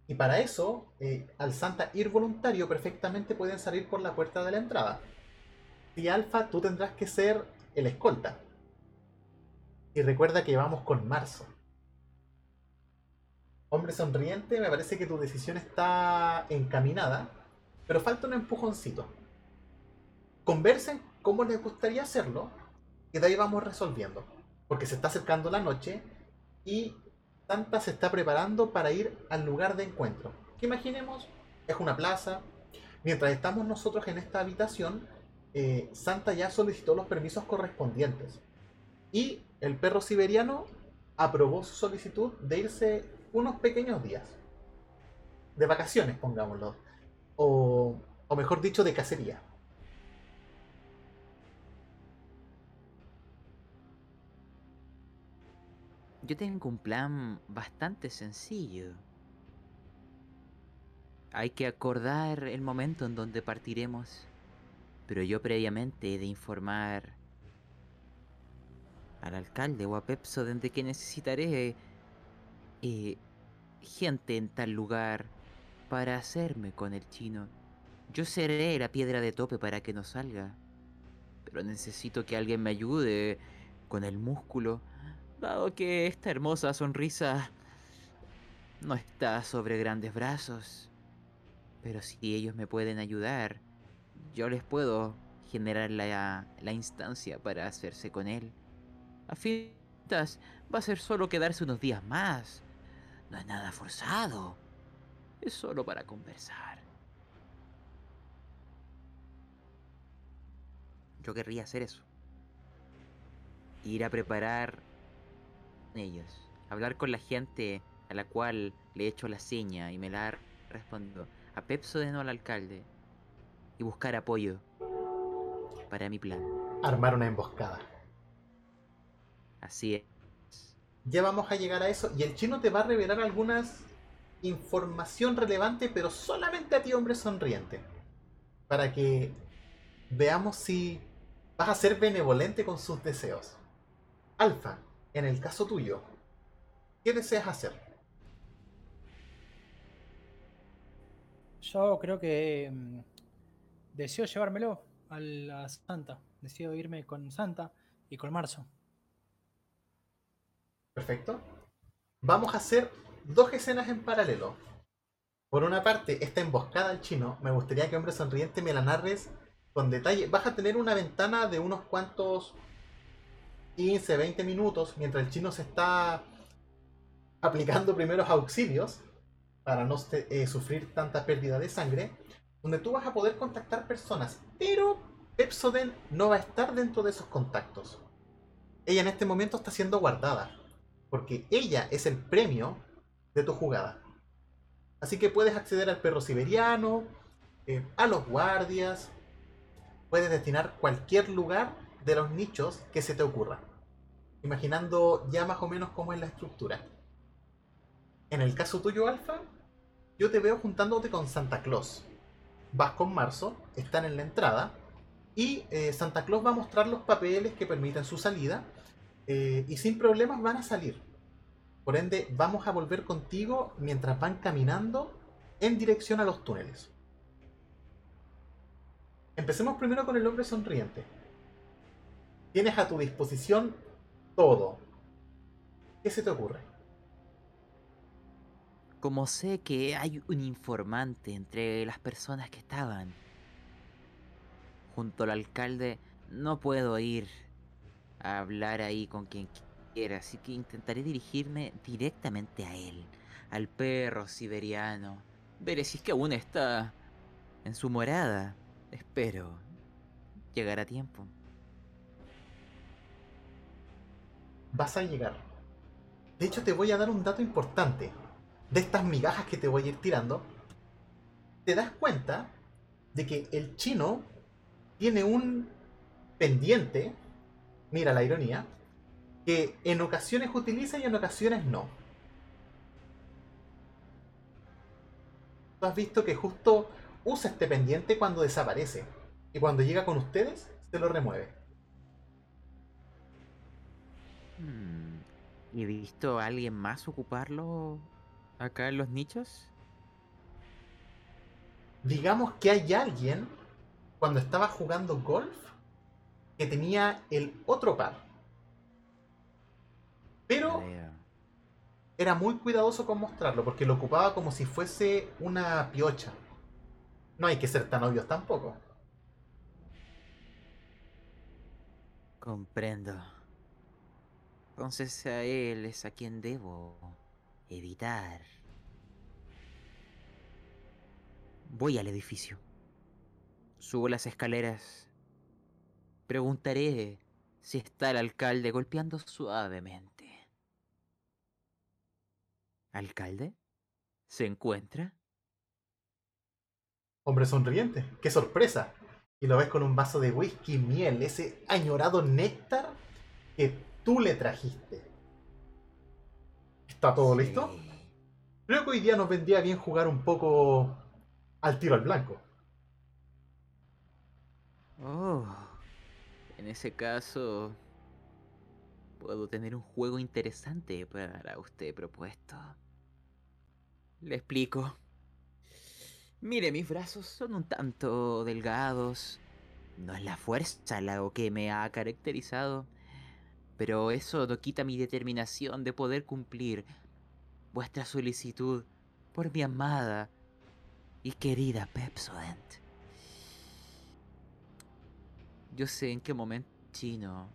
Y para eso, eh, al Santa ir voluntario, perfectamente pueden salir por la puerta de la entrada. Y Alfa, tú tendrás que ser el escolta. Y recuerda que vamos con marzo. Hombre sonriente, me parece que tu decisión está encaminada, pero falta un empujoncito. Conversen cómo les gustaría hacerlo y de ahí vamos resolviendo. Porque se está acercando la noche y Santa se está preparando para ir al lugar de encuentro. Que imaginemos, es una plaza. Mientras estamos nosotros en esta habitación, eh, Santa ya solicitó los permisos correspondientes. Y el perro siberiano aprobó su solicitud de irse unos pequeños días. De vacaciones, pongámoslo. O, o mejor dicho, de cacería. Yo tengo un plan bastante sencillo. Hay que acordar el momento en donde partiremos, pero yo previamente he de informar al alcalde o a Pepsoden de que necesitaré eh, gente en tal lugar para hacerme con el chino. Yo seré la piedra de tope para que no salga. Pero necesito que alguien me ayude con el músculo, dado que esta hermosa sonrisa no está sobre grandes brazos. Pero si ellos me pueden ayudar, yo les puedo generar la, la instancia para hacerse con él. A fin va a ser solo quedarse unos días más. No es nada forzado. Es solo para conversar. Yo querría hacer eso. Ir a preparar ellos. Hablar con la gente a la cual le he hecho la seña y me la ha respondido. A Pepso de no al alcalde. Y buscar apoyo para mi plan. Armar una emboscada. Así es. Ya vamos a llegar a eso y el chino te va a revelar algunas información relevante, pero solamente a ti, hombre sonriente. Para que veamos si vas a ser benevolente con sus deseos. Alfa, en el caso tuyo, ¿qué deseas hacer? Yo creo que mm, deseo llevármelo a la Santa. Deseo irme con Santa y con Marzo. Perfecto. Vamos a hacer dos escenas en paralelo. Por una parte, esta emboscada al chino, me gustaría que Hombre Sonriente me la narres con detalle. Vas a tener una ventana de unos cuantos 15, 20 minutos mientras el chino se está aplicando primeros auxilios para no eh, sufrir tanta pérdida de sangre, donde tú vas a poder contactar personas, pero Pepsoden no va a estar dentro de esos contactos. Ella en este momento está siendo guardada porque ella es el premio de tu jugada. Así que puedes acceder al perro siberiano, eh, a los guardias, puedes destinar cualquier lugar de los nichos que se te ocurra. Imaginando ya más o menos cómo es la estructura. En el caso tuyo, Alfa, yo te veo juntándote con Santa Claus. Vas con Marzo, están en la entrada, y eh, Santa Claus va a mostrar los papeles que permiten su salida eh, y sin problemas van a salir. Por ende, vamos a volver contigo mientras van caminando en dirección a los túneles. Empecemos primero con el hombre sonriente. Tienes a tu disposición todo. ¿Qué se te ocurre? Como sé que hay un informante entre las personas que estaban junto al alcalde, no puedo ir a hablar ahí con quien quiera, así que intentaré dirigirme directamente a él, al perro siberiano. Veré si es que aún está en su morada. Espero llegar a tiempo. Vas a llegar. De hecho, te voy a dar un dato importante. De estas migajas que te voy a ir tirando, te das cuenta de que el chino tiene un pendiente mira la ironía, que en ocasiones utiliza y en ocasiones no. Tú has visto que justo usa este pendiente cuando desaparece y cuando llega con ustedes se lo remueve. Hmm, ¿Y he visto a alguien más ocuparlo acá en los nichos? Digamos que hay alguien cuando estaba jugando golf que tenía el otro par. Pero era muy cuidadoso con mostrarlo, porque lo ocupaba como si fuese una piocha. No hay que ser tan obvios tampoco. Comprendo. Entonces a él es a quien debo evitar. Voy al edificio. Subo las escaleras Preguntaré si está el alcalde golpeando suavemente. ¿Alcalde? ¿Se encuentra? Hombre sonriente, qué sorpresa. Y lo ves con un vaso de whisky miel, ese añorado néctar que tú le trajiste. ¿Está todo listo? Creo que hoy día nos vendría bien jugar un poco al tiro al blanco. Oh. En ese caso, puedo tener un juego interesante para usted propuesto. Le explico. Mire, mis brazos son un tanto delgados. No es la fuerza lo que me ha caracterizado. Pero eso no quita mi determinación de poder cumplir vuestra solicitud por mi amada y querida Pepsodent. Yo sé en qué momento Chino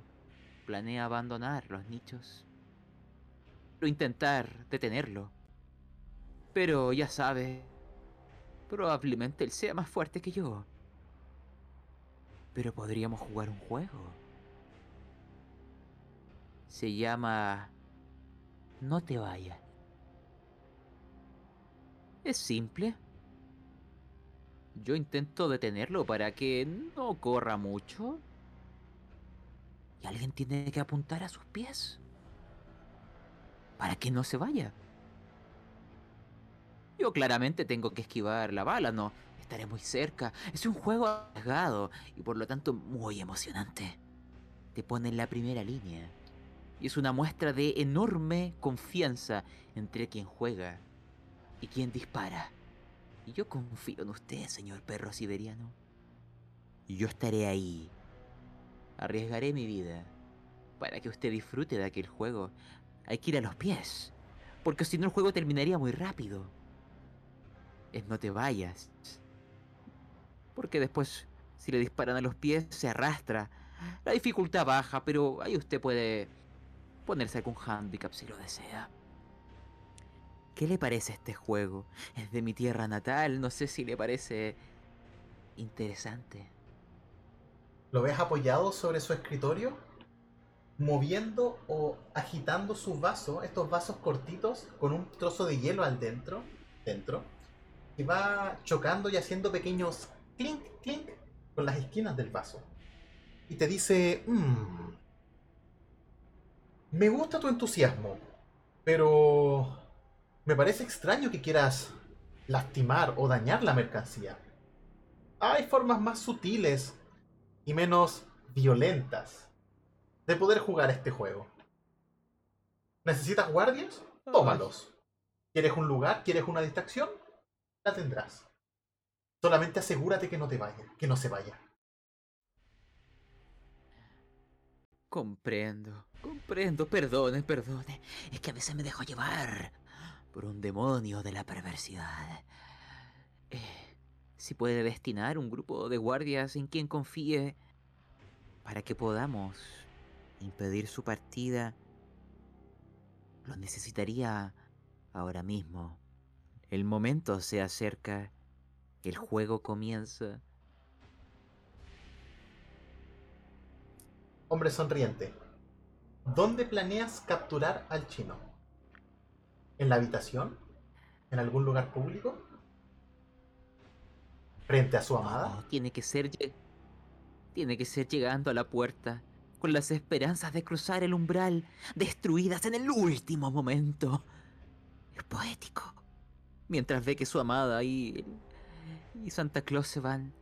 planea abandonar los nichos. O intentar detenerlo. Pero ya sabe, probablemente él sea más fuerte que yo. Pero podríamos jugar un juego. Se llama... No te vayas. Es simple. Yo intento detenerlo para que no corra mucho. Y alguien tiene que apuntar a sus pies. Para que no se vaya. Yo claramente tengo que esquivar la bala, no. Estaré muy cerca. Es un juego arriesgado y por lo tanto muy emocionante. Te pone en la primera línea. Y es una muestra de enorme confianza entre quien juega y quien dispara. Y yo confío en usted, señor perro siberiano. Yo estaré ahí. Arriesgaré mi vida para que usted disfrute de aquel juego. Hay que ir a los pies, porque si no el juego terminaría muy rápido. Es no te vayas. Porque después, si le disparan a los pies, se arrastra. La dificultad baja, pero ahí usted puede ponerse algún handicap si lo desea. ¿Qué le parece este juego? Es de mi tierra natal, no sé si le parece interesante. ¿Lo ves apoyado sobre su escritorio? Moviendo o agitando sus vasos, estos vasos cortitos, con un trozo de hielo al dentro, dentro, y va chocando y haciendo pequeños clink, clink con las esquinas del vaso. Y te dice, mmm, me gusta tu entusiasmo, pero me parece extraño que quieras lastimar o dañar la mercancía. Hay formas más sutiles y menos violentas de poder jugar este juego. ¿Necesitas guardias? Tómalos. ¿Quieres un lugar? ¿Quieres una distracción? La tendrás. Solamente asegúrate que no te vaya, que no se vaya. Comprendo, comprendo, perdone, perdone. Es que a veces me dejo llevar por un demonio de la perversidad. Eh, si puede destinar un grupo de guardias en quien confíe para que podamos impedir su partida, lo necesitaría ahora mismo. El momento se acerca, el juego comienza. Hombre sonriente, ¿dónde planeas capturar al chino? ¿En la habitación? ¿En algún lugar público? ¿Frente a su amada? tiene que ser. Tiene que ser llegando a la puerta, con las esperanzas de cruzar el umbral, destruidas en el último momento. Es poético. Mientras ve que su amada y. y Santa Claus se van.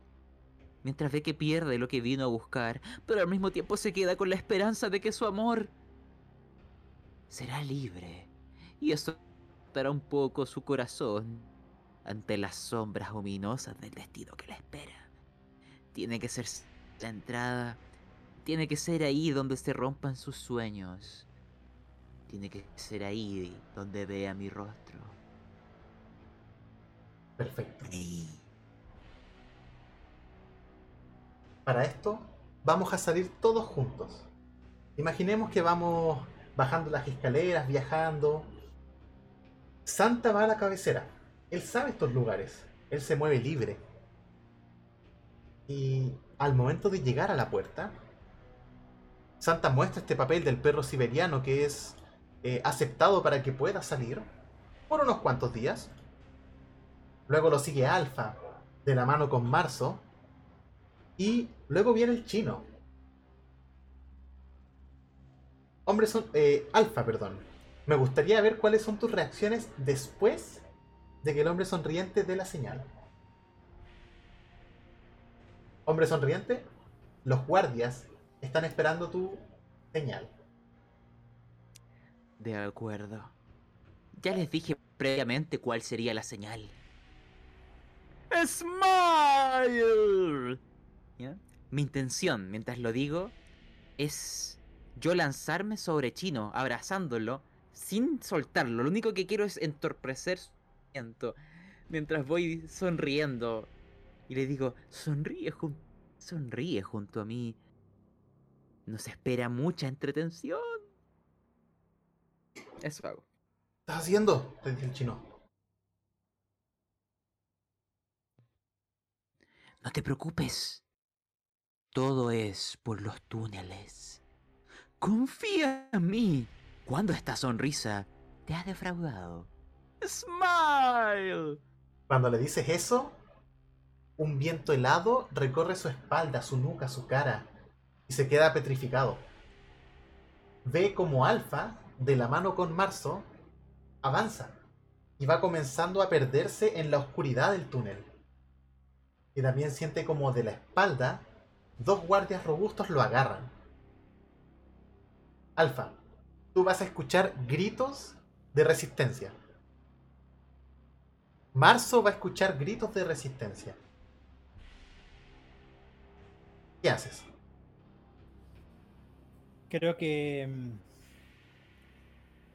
Mientras ve que pierde lo que vino a buscar, pero al mismo tiempo se queda con la esperanza de que su amor será libre y eso dará un poco su corazón ante las sombras ominosas del destino que le espera. Tiene que ser la entrada, tiene que ser ahí donde se rompan sus sueños. Tiene que ser ahí donde vea mi rostro. Perfecto. Para esto, vamos a salir todos juntos. Imaginemos que vamos bajando las escaleras, viajando, Santa va a la cabecera. Él sabe estos lugares. Él se mueve libre. Y al momento de llegar a la puerta, Santa muestra este papel del perro siberiano que es eh, aceptado para que pueda salir por unos cuantos días. Luego lo sigue Alfa, de la mano con Marzo. Y luego viene el chino. Hombre son... Eh, perdón me gustaría ver cuáles son tus reacciones después de que el hombre sonriente dé la señal. Hombre sonriente, los guardias están esperando tu señal. De acuerdo. Ya les dije previamente cuál sería la señal. ¡Smile! Mi intención, mientras lo digo, es yo lanzarme sobre Chino, abrazándolo, sin soltarlo. Lo único que quiero es entorpecer su movimiento. Mientras voy sonriendo. Y le digo, sonríe, jun- sonríe junto a mí. Nos espera mucha entretención. Eso hago. ¿Qué estás haciendo? Te dice el chino. No te preocupes. Todo es por los túneles. Confía en mí. Cuando esta sonrisa te ha defraudado. Smile. Cuando le dices eso, un viento helado recorre su espalda, su nuca, su cara y se queda petrificado. Ve como Alfa, de la mano con Marzo, avanza y va comenzando a perderse en la oscuridad del túnel. Y también siente como de la espalda dos guardias robustos lo agarran. Alfa, tú vas a escuchar gritos de resistencia. Marzo va a escuchar gritos de resistencia. ¿Qué haces? Creo que. mm,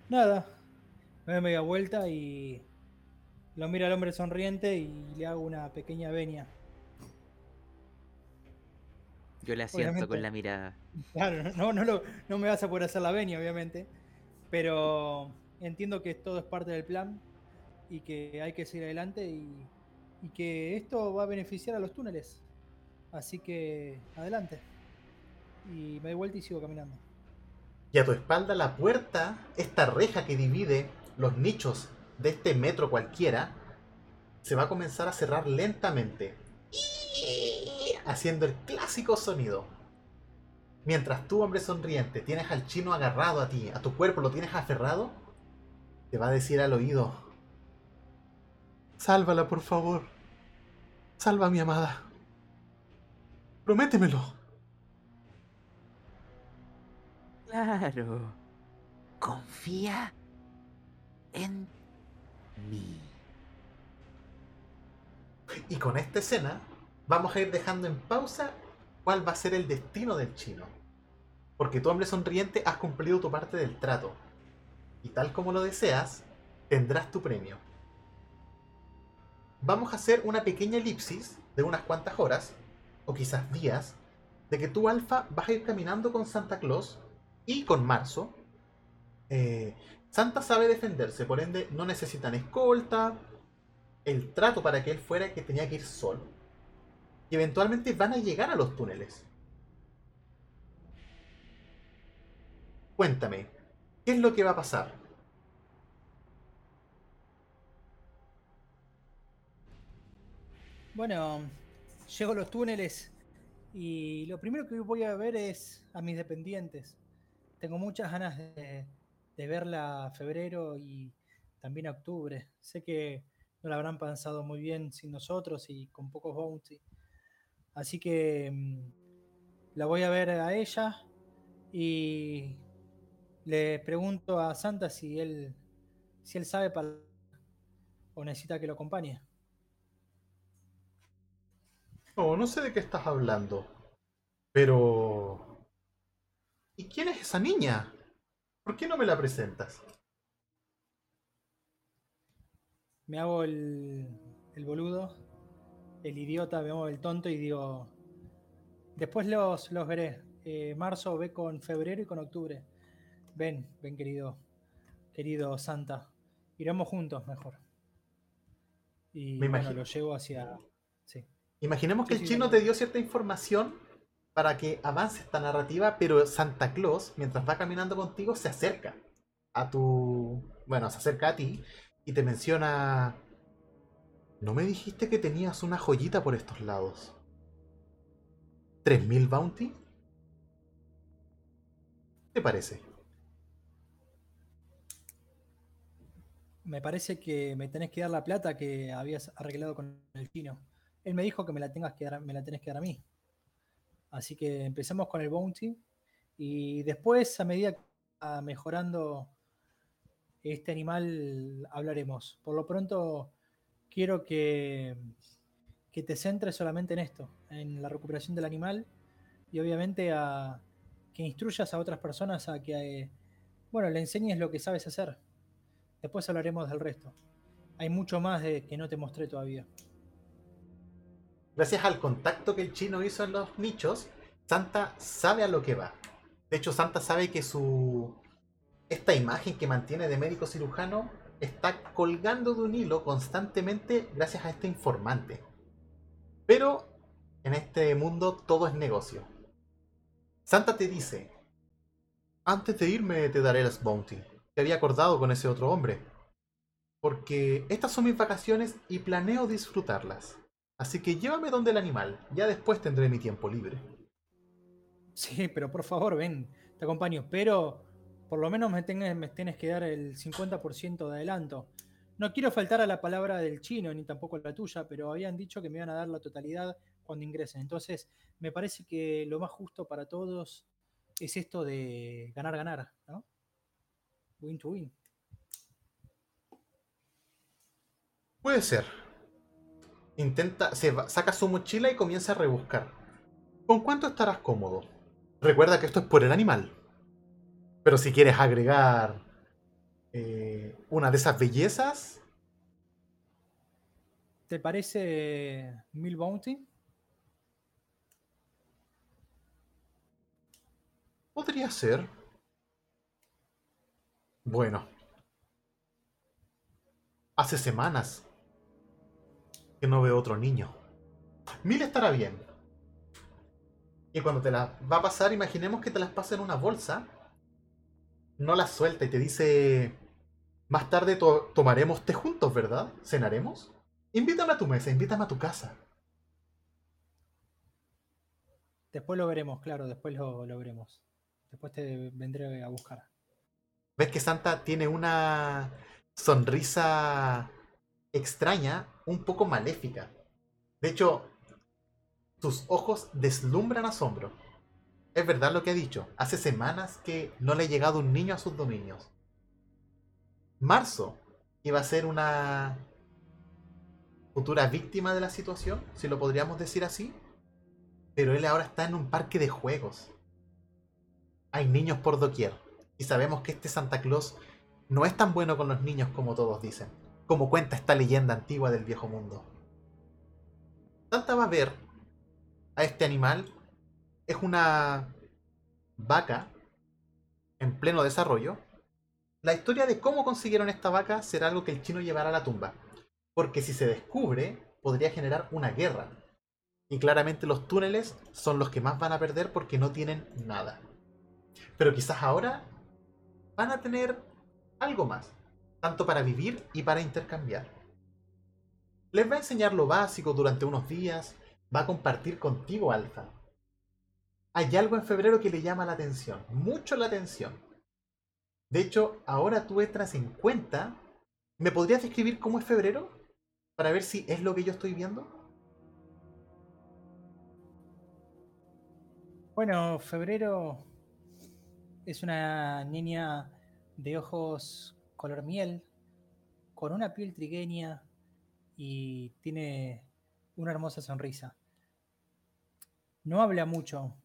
Nada. Me doy media vuelta y. Lo miro al hombre sonriente y le hago una pequeña venia. Yo le asiento Obviamente. con la mirada. Claro, no, no, lo- no me vas a poder hacer la venia, obviamente. Pero entiendo que todo es parte del plan y que hay que seguir adelante y, y que esto va a beneficiar a los túneles. Así que adelante. Y me doy vuelta y sigo caminando. Y a tu espalda la puerta, esta reja que divide los nichos de este metro cualquiera, se va a comenzar a cerrar lentamente. Haciendo el clásico sonido. Mientras tú, hombre sonriente, tienes al chino agarrado a ti, a tu cuerpo lo tienes aferrado, te va a decir al oído: Sálvala, por favor. Salva a mi amada. Prométemelo. Claro. Confía en mí. Y con esta escena vamos a ir dejando en pausa cuál va a ser el destino del chino. Porque tú, hombre sonriente, has cumplido tu parte del trato. Y tal como lo deseas, tendrás tu premio. Vamos a hacer una pequeña elipsis de unas cuantas horas, o quizás días, de que tú, Alfa, vas a ir caminando con Santa Claus y con Marzo. Eh, Santa sabe defenderse, por ende no necesitan escolta, el trato para que él fuera que tenía que ir solo. Y eventualmente van a llegar a los túneles. Cuéntame, ¿qué es lo que va a pasar? Bueno, llego a los túneles y lo primero que voy a ver es a mis dependientes. Tengo muchas ganas de, verla febrero y también octubre. Sé que no la habrán pensado muy bien sin nosotros y con pocos bounty. Así que mm, la voy a ver a ella y le pregunto a Santa si él si él sabe para o necesita que lo acompañe. No, no sé de qué estás hablando. Pero... ¿Y quién es esa niña? ¿Por qué no me la presentas? Me hago el, el boludo, el idiota, me hago el tonto y digo, después los, los veré. Eh, marzo ve con febrero y con octubre. Ven, ven querido, querido Santa. Iremos juntos mejor. Y Me bueno, imagino. lo llevo hacia... Sí. Imaginemos que Sí, el sí, chino te dio cierta información para que avance esta narrativa, pero Santa Claus, mientras va caminando contigo, se acerca a tu... Bueno, se acerca a ti y te menciona... ¿No me dijiste que tenías una joyita por estos lados? ¿3000 bounty? ¿Qué te parece? Me parece que me tenés que dar la plata que habías arreglado con el chino. Él me dijo que me la tengas que dar, me la tenés que dar a mí. Así que empecemos con el bounty y después, a medida que va mejorando este animal hablaremos. Por lo pronto, quiero que, que te centres solamente en esto, en la recuperación del animal y obviamente a que instruyas a otras personas a que, eh, bueno, le enseñes lo que sabes hacer. Después hablaremos del resto. Hay mucho más de que no te mostré todavía. Gracias al contacto que el chino hizo en los nichos, Santa sabe a lo que va. De hecho, Santa sabe que su esta imagen que mantiene de médico cirujano está colgando de un hilo constantemente gracias a este informante. Pero en este mundo todo es negocio. Santa te dice, antes de irme te daré las bounty, que había acordado con ese otro hombre. Porque estas son mis vacaciones y planeo disfrutarlas. Así que llévame donde el animal, ya después tendré mi tiempo libre. Sí, pero por favor, ven, te acompaño. Pero por lo menos me, me tienes que dar el 50% de adelanto. No quiero faltar a la palabra del chino, ni tampoco a la tuya, pero habían dicho que me iban a dar la totalidad cuando ingresen. Entonces, me parece que lo más justo para todos es esto de ganar-ganar, ¿no? Win to win. Puede ser. Intenta, se saca su mochila y comienza a rebuscar. ¿Con cuánto estarás cómodo? Recuerda que esto es por el animal. Pero si quieres agregar eh, una de esas bellezas. ¿Te parece Mil Bounty? Podría ser. Bueno. Hace semanas que no veo otro niño. Mil estará bien. Y cuando te la va a pasar, imaginemos que te las pasa en una bolsa no la suelta y te dice, más tarde tomaremos té juntos, ¿verdad? ¿Cenaremos? Invítame a tu mesa, invítame a tu casa. Después lo veremos, claro, después lo, lo veremos. Después te vendré a buscar. Ves que Santa tiene una sonrisa extraña, un poco maléfica. De hecho, sus ojos deslumbran asombro. Es verdad lo que ha dicho. Hace semanas que no le ha llegado un niño a sus dominios. Marzo iba a ser una futura víctima de la situación, si lo podríamos decir así. Pero él ahora está en un parque de juegos. Hay niños por doquier. Y sabemos que este Santa Claus no es tan bueno con los niños como todos dicen. Como cuenta esta leyenda antigua del viejo mundo. Santa va a ver a este animal es una vaca en pleno desarrollo. La historia de cómo consiguieron esta vaca será algo que el chino llevará a la tumba. Porque si se descubre, podría generar una guerra. Y claramente los túneles son los que más van a perder porque no tienen nada. Pero quizás ahora van a tener algo más. Tanto para vivir y para intercambiar. Les va a enseñar lo básico durante unos días. Va a compartir contigo Alfa hay algo en febrero que le llama la atención, mucho la atención. De hecho, ahora tú entras en cuenta. ¿Me podrías describir cómo es febrero? Para ver si es lo que yo estoy viendo. Bueno, febrero es una niña de ojos color miel, con una piel trigueña y tiene una hermosa sonrisa. No habla mucho,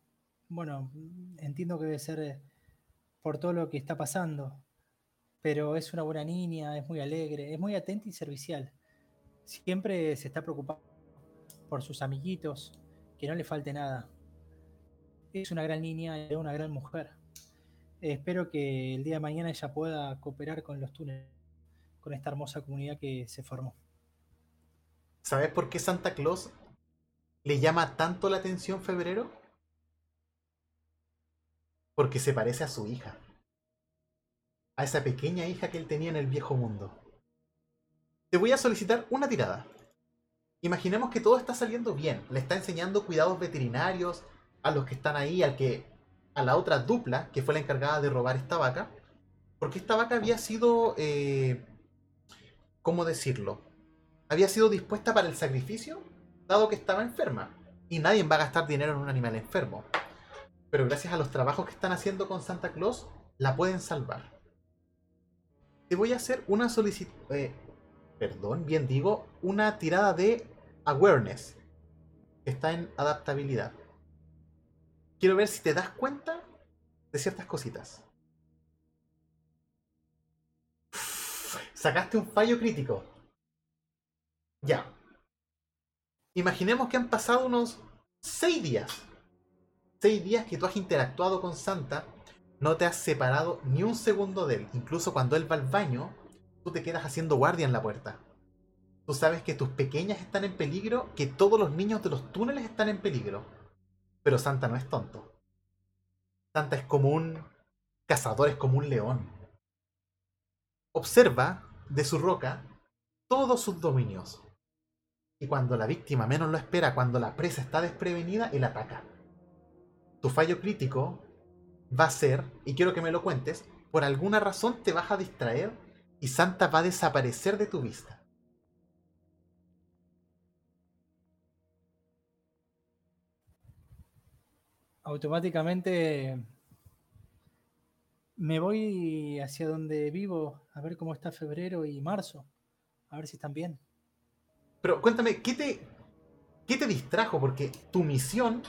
bueno, entiendo que debe ser por todo lo que está pasando, pero es una buena niña, es muy alegre, es muy atenta y servicial. Siempre se está preocupando por sus amiguitos, que no le falte nada. Es una gran niña y una gran mujer. Espero que el día de mañana ella pueda cooperar con los túneles, con esta hermosa comunidad que se formó. ¿Sabes por qué Santa Claus le llama tanto la atención febrero? Porque se parece a su hija. A esa pequeña hija que él tenía en el viejo mundo. Te voy a solicitar una tirada. Imaginemos que todo está saliendo bien. Le está enseñando cuidados veterinarios a los que están ahí, al que a la otra dupla que fue la encargada de robar esta vaca. Porque esta vaca había sido, eh, ¿cómo decirlo? Había sido dispuesta para el sacrificio, dado que estaba enferma. Y nadie va a gastar dinero en un animal enfermo pero gracias a los trabajos que están haciendo con Santa Claus, la pueden salvar. te voy a hacer una solicitud. eh, perdón, bien digo, una tirada de awareness. Está en adaptabilidad. Quiero ver si te das cuenta de ciertas cositas. Sacaste un fallo crítico. Ya. Imaginemos que han pasado unos 6 días. 6 días que tú has interactuado con Santa. No te has separado ni un segundo de él. Incluso cuando él va al baño, tú te quedas haciendo guardia en la puerta. Tú sabes que tus pequeñas están en peligro, que todos los niños de los túneles están en peligro. Pero Santa no es tonto. Santa es como un cazador, es como un león. Observa de su roca todos sus dominios. Y cuando la víctima menos lo espera, cuando la presa está desprevenida, él ataca. Tu fallo crítico va a ser, y quiero que me lo cuentes, por alguna razón te vas a distraer y Santa va a desaparecer de tu vista. Automáticamente me voy hacia donde vivo a ver cómo está febrero y marzo. A ver si están bien. Pero cuéntame, ¿qué te, qué te distrajo? Porque tu misión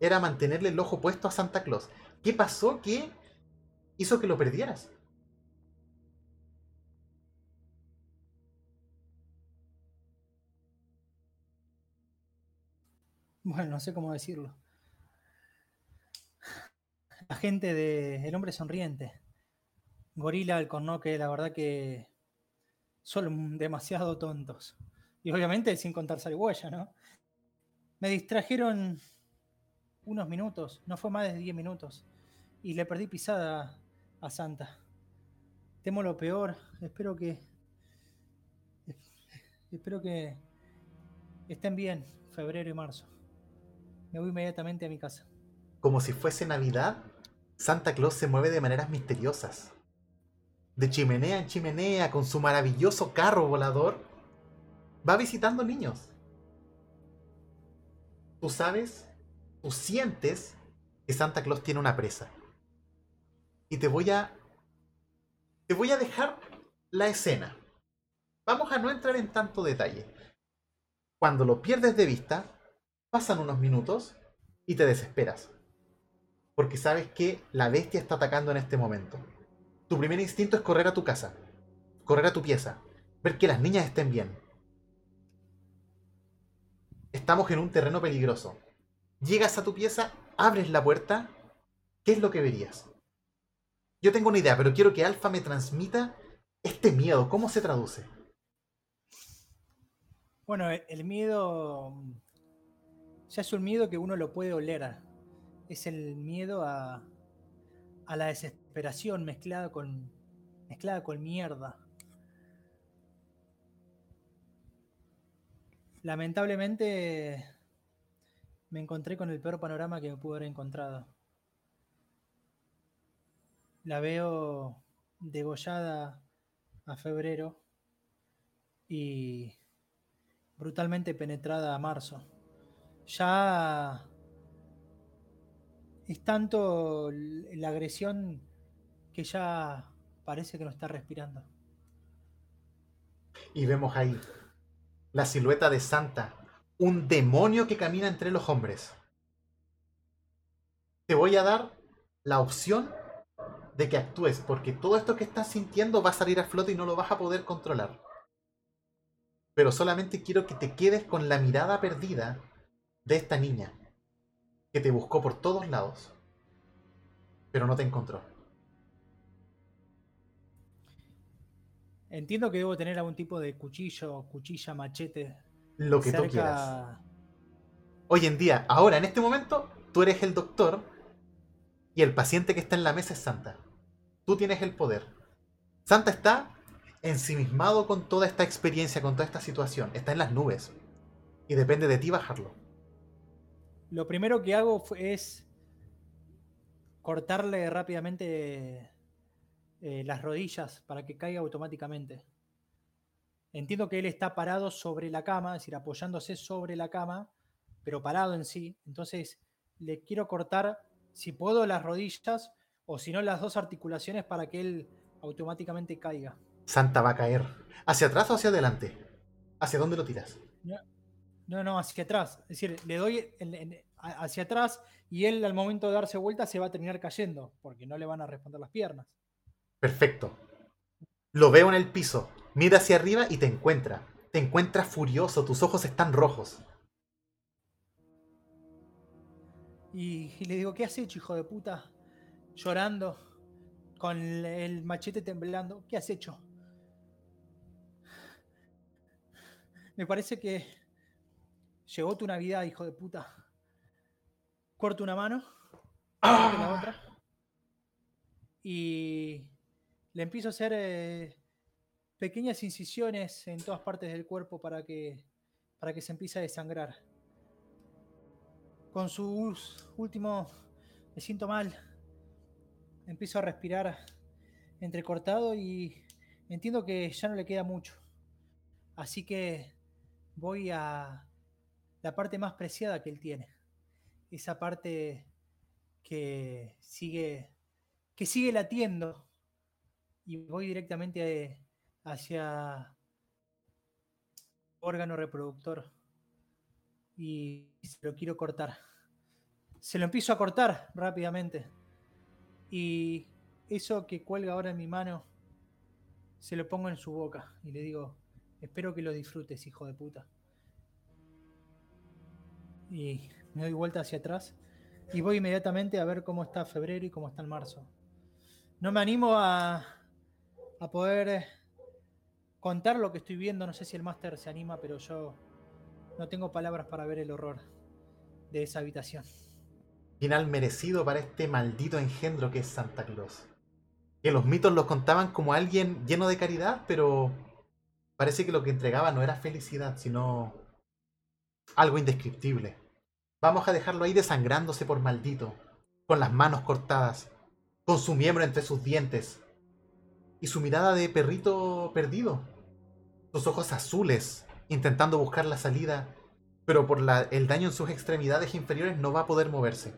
era mantenerle el ojo puesto a Santa Claus. ¿Qué pasó que hizo que lo perdieras? Bueno, no sé cómo decirlo. La gente de El Hombre Sonriente. Gorila, el Cornoque, la verdad que son demasiado tontos. Y obviamente sin contar Huella, ¿no? Me distrajeron unos minutos, no fue más de 10 minutos. Y le perdí pisada a Santa. Temo lo peor, espero que. Espero que estén bien febrero y marzo. Me voy inmediatamente a mi casa. Como si fuese Navidad, Santa Claus se mueve de maneras misteriosas. De chimenea en chimenea, con su maravilloso carro volador, va visitando niños. Tú sabes, tú sientes que Santa Claus tiene una presa. Y te voy a. Te voy a dejar la escena. Vamos a no entrar en tanto detalle. Cuando lo pierdes de vista, pasan unos minutos y te desesperas. Porque sabes que la bestia está atacando en este momento. Tu primer instinto es correr a tu casa, correr a tu pieza, ver que las niñas estén bien. Estamos en un terreno peligroso. Llegas a tu pieza, abres la puerta, ¿qué es lo que verías? Yo tengo una idea, pero quiero que Alfa me transmita este miedo. ¿Cómo se traduce? Bueno, el miedo ya es un miedo que uno lo puede oler. Es el miedo a, a la desesperación mezclada con, mezclada con mierda. Lamentablemente me encontré con el peor panorama que me pude haber encontrado. La veo degollada a febrero y brutalmente penetrada a marzo. Ya es tanto la agresión que ya parece que no está respirando. Y vemos ahí la silueta de Santa, un demonio que camina entre los hombres. Te voy a dar la opción de que actúes, porque todo esto que estás sintiendo va a salir a flote y no lo vas a poder controlar. Pero solamente quiero que te quedes con la mirada perdida de esta niña, que te buscó por todos lados, pero no te encontró. Entiendo que debo tener algún tipo de cuchillo, cuchilla, machete. Lo que tú quieras. Hoy en día, ahora, en este momento, tú eres el doctor y el paciente que está en la mesa es Santa. Tú tienes el poder. Santa está ensimismado con toda esta experiencia, con toda esta situación. Está en las nubes. Y depende de ti bajarlo. Lo primero que hago es cortarle rápidamente eh, las rodillas para que caiga automáticamente. Entiendo que él está parado sobre la cama, es decir, apoyándose sobre la cama, pero parado en sí. Entonces le quiero cortar, si puedo, las rodillas o si no, las dos articulaciones para que él automáticamente caiga. Santa va a caer. ¿Hacia atrás o hacia adelante? ¿Hacia dónde lo tiras? No, no, hacia atrás. Es decir, le doy en- en- a- hacia atrás y él al momento de darse vuelta se va a terminar cayendo, porque no le van a responder las piernas. Perfecto. Lo veo en el piso. Mira hacia arriba y te encuentra. Te encuentra furioso. Tus ojos están rojos. Y, y le digo, ¿qué has hecho, hijo de puta? Llorando, con el machete temblando. ¿Qué has hecho? Me parece que llegó tu Navidad, hijo de puta. Corto una mano, corto la otra. Y le empiezo a hacer eh, pequeñas incisiones en todas partes del cuerpo para que, para que se empiece a desangrar. Con su us- último, me siento mal. Empiezo a respirar entrecortado y entiendo que ya no le queda mucho. Así que voy a la parte más preciada que él tiene. Esa parte que sigue, que sigue latiendo. Y voy directamente a- hacia órgano reproductor. Y se lo quiero cortar. Se lo empiezo a cortar rápidamente. Y eso que cuelga ahora en mi mano, se lo pongo en su boca. Y le digo, espero que lo disfrutes, hijo de puta. Y me doy vuelta hacia atrás. Y voy inmediatamente a ver cómo está febrero y cómo está el marzo. No me animo a, a poder eh, contar lo que estoy viendo. No sé si el máster se anima, pero yo no tengo palabras para ver el horror de esa habitación. Final merecido para este maldito engendro que es Santa Claus. Que los mitos los contaban como alguien lleno de caridad, pero parece que lo que entregaba no era felicidad, sino algo indescriptible. Vamos a dejarlo ahí desangrándose por maldito, con las manos cortadas, con su miembro entre sus dientes y su mirada de perrito perdido, sus ojos azules intentando buscar la salida, pero por el daño en sus extremidades inferiores no va a poder moverse.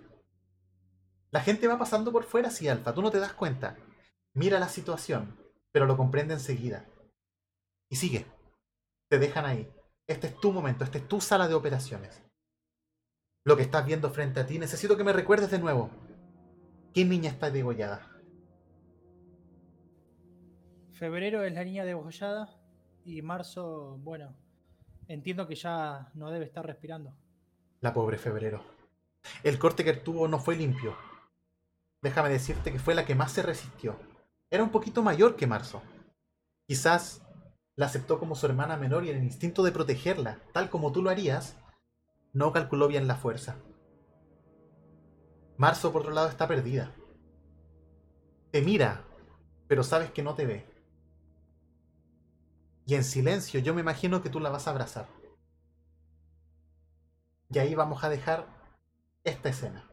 La gente va pasando por fuera, sí, Alfa, tú no te das cuenta. Mira la situación, pero lo comprende enseguida. Y sigue. Te dejan ahí. Este es tu momento, esta es tu sala de operaciones. Lo que estás viendo frente a ti, necesito que me recuerdes de nuevo. ¿Qué niña está degollada? Febrero es la niña degollada y marzo, bueno, entiendo que ya no debe estar respirando. La pobre febrero. El corte que tuvo no fue limpio. Déjame decirte que fue la que más se resistió. Era un poquito mayor que Marzo. Quizás la aceptó como su hermana menor y en el instinto de protegerla, tal como tú lo harías, no calculó bien la fuerza. Marzo, por otro lado, está perdida. Te mira, pero sabes que no te ve. Y en silencio yo me imagino que tú la vas a abrazar. Y ahí vamos a dejar esta escena.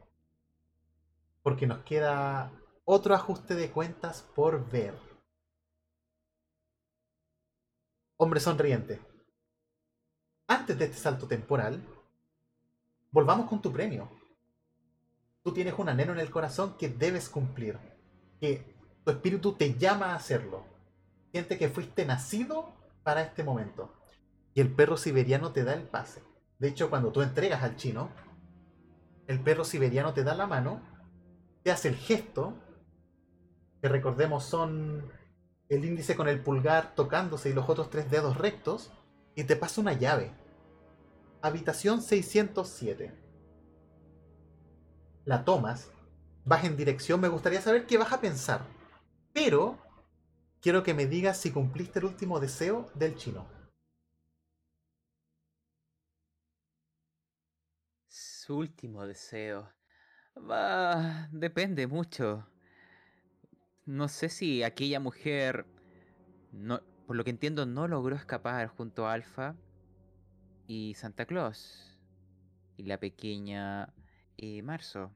Porque nos queda otro ajuste de cuentas por ver. Hombre sonriente. Antes de este salto temporal, volvamos con tu premio. Tú tienes un anhelo en el corazón que debes cumplir. Que tu espíritu te llama a hacerlo. Siente que fuiste nacido para este momento. Y el perro siberiano te da el pase. De hecho, cuando tú entregas al chino, el perro siberiano te da la mano, te hace el gesto, que recordemos son el índice con el pulgar tocándose y los otros tres dedos rectos, y te pasa una llave. Habitación 607. La tomas, vas en dirección, me gustaría saber qué vas a pensar, pero quiero que me digas si cumpliste el último deseo del chino. Su último deseo. Va, depende mucho. No sé si aquella mujer, no, por lo que entiendo, no logró escapar junto a Alfa y Santa Claus y la pequeña eh, Marzo,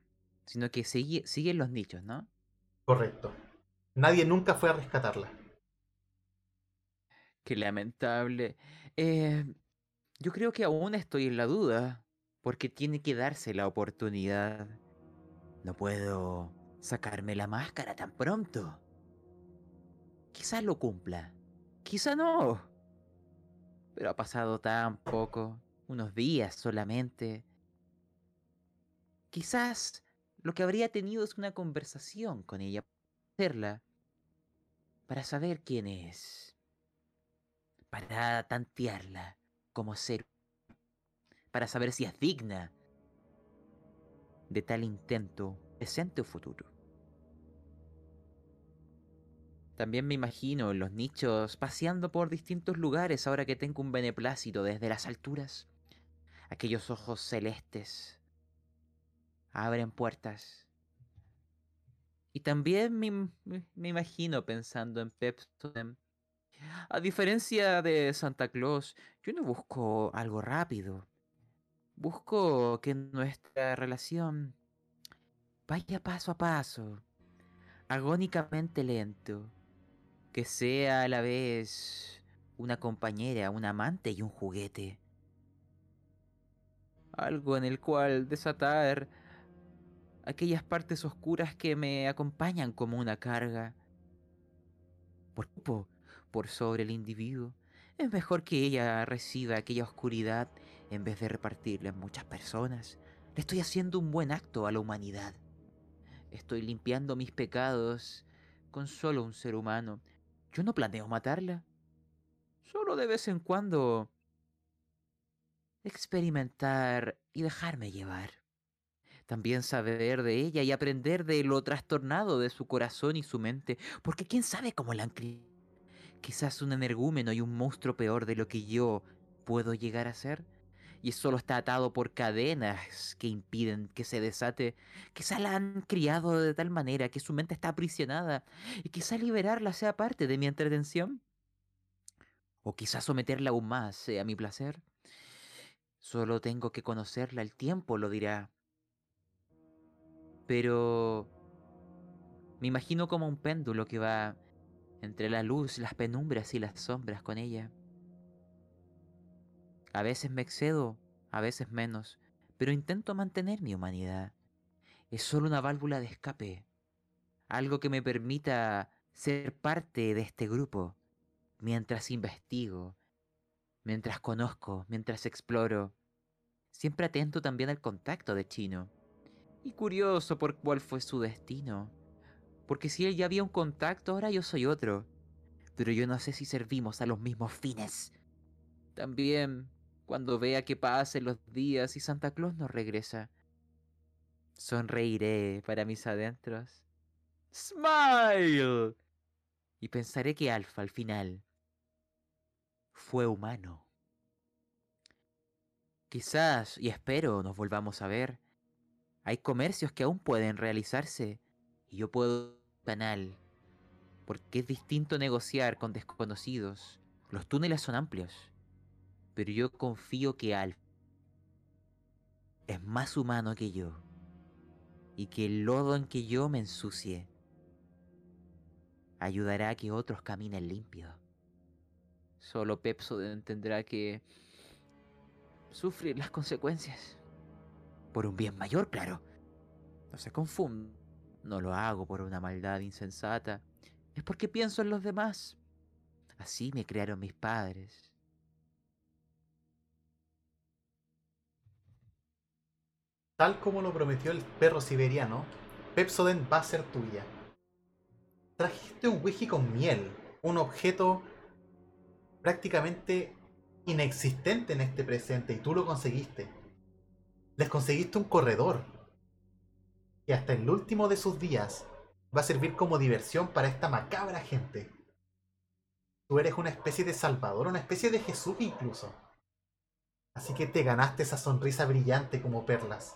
sino que sigue, sigue en los nichos, ¿no? Correcto. Nadie nunca fue a rescatarla. Qué lamentable. Eh, yo creo que aún estoy en la duda, porque tiene que darse la oportunidad. No puedo sacarme la máscara tan pronto. Quizás lo cumpla, Quizá no. Pero ha pasado tan poco, unos días solamente. Quizás lo que habría tenido es una conversación con ella, hacerla, para saber quién es, para tantearla como ser, para saber si es digna de tal intento, presente o futuro. También me imagino en los nichos paseando por distintos lugares ahora que tengo un beneplácito desde las alturas. Aquellos ojos celestes abren puertas. Y también me, me imagino pensando en Pepsodent. A diferencia de Santa Claus, yo no busco algo rápido. Busco que nuestra relación vaya paso a paso, agónicamente lento, que sea a la vez una compañera, un amante y un juguete. Algo en el cual desatar aquellas partes oscuras que me acompañan como una carga. Por, por sobre el individuo, es mejor que ella reciba aquella oscuridad en vez de repartirla en muchas personas. Le estoy haciendo un buen acto a la humanidad. Estoy limpiando mis pecados con solo un ser humano. Yo no planeo matarla. Solo de vez en cuando experimentar y dejarme llevar. También saber de ella y aprender de lo trastornado de su corazón y su mente, porque quién sabe cómo la han criado. Quizás un energúmeno y un monstruo peor de lo que yo puedo llegar a ser. Y solo está atado por cadenas que impiden que se desate. Quizá la han criado de tal manera que su mente está aprisionada. Y quizá liberarla sea parte de mi entretención. O quizá someterla aún más sea mi placer. Solo tengo que conocerla, el tiempo lo dirá. Pero me imagino como un péndulo que va entre la luz, las penumbras y las sombras con ella. A veces me excedo, a veces menos, pero intento mantener mi humanidad. Es solo una válvula de escape, algo que me permita ser parte de este grupo, mientras investigo, mientras conozco, mientras exploro, siempre atento también al contacto de Chino. Y curioso por cuál fue su destino. Porque si él ya había un contacto, ahora yo soy otro. Pero yo no sé si servimos a los mismos fines. También, cuando vea que pasen los días y Santa Claus no regresa, sonreiré para mis adentros. ¡Smile! Y pensaré que Alfa al final fue humano. Quizás, y espero, nos volvamos a ver. Hay comercios que aún pueden realizarse y yo puedo canal, porque es distinto negociar con desconocidos. Los túneles son amplios, pero yo confío que Alf es más humano que yo y que el lodo en que yo me ensucie ayudará a que otros caminen limpios. Solo Pepso tendrá que sufrir las consecuencias. Por un bien mayor, claro. No se confunda. No lo hago por una maldad insensata. Es porque pienso en los demás. Así me crearon mis padres. Tal como lo prometió el perro siberiano, Pepsodent va a ser tuya. Trajiste un whisky con miel, un objeto prácticamente inexistente en este presente y tú lo conseguiste. Les conseguiste un corredor, y hasta el último de sus días va a servir como diversión para esta macabra gente. Tú eres una especie de salvador, una especie de Jesús incluso. Así que te ganaste esa sonrisa brillante como perlas.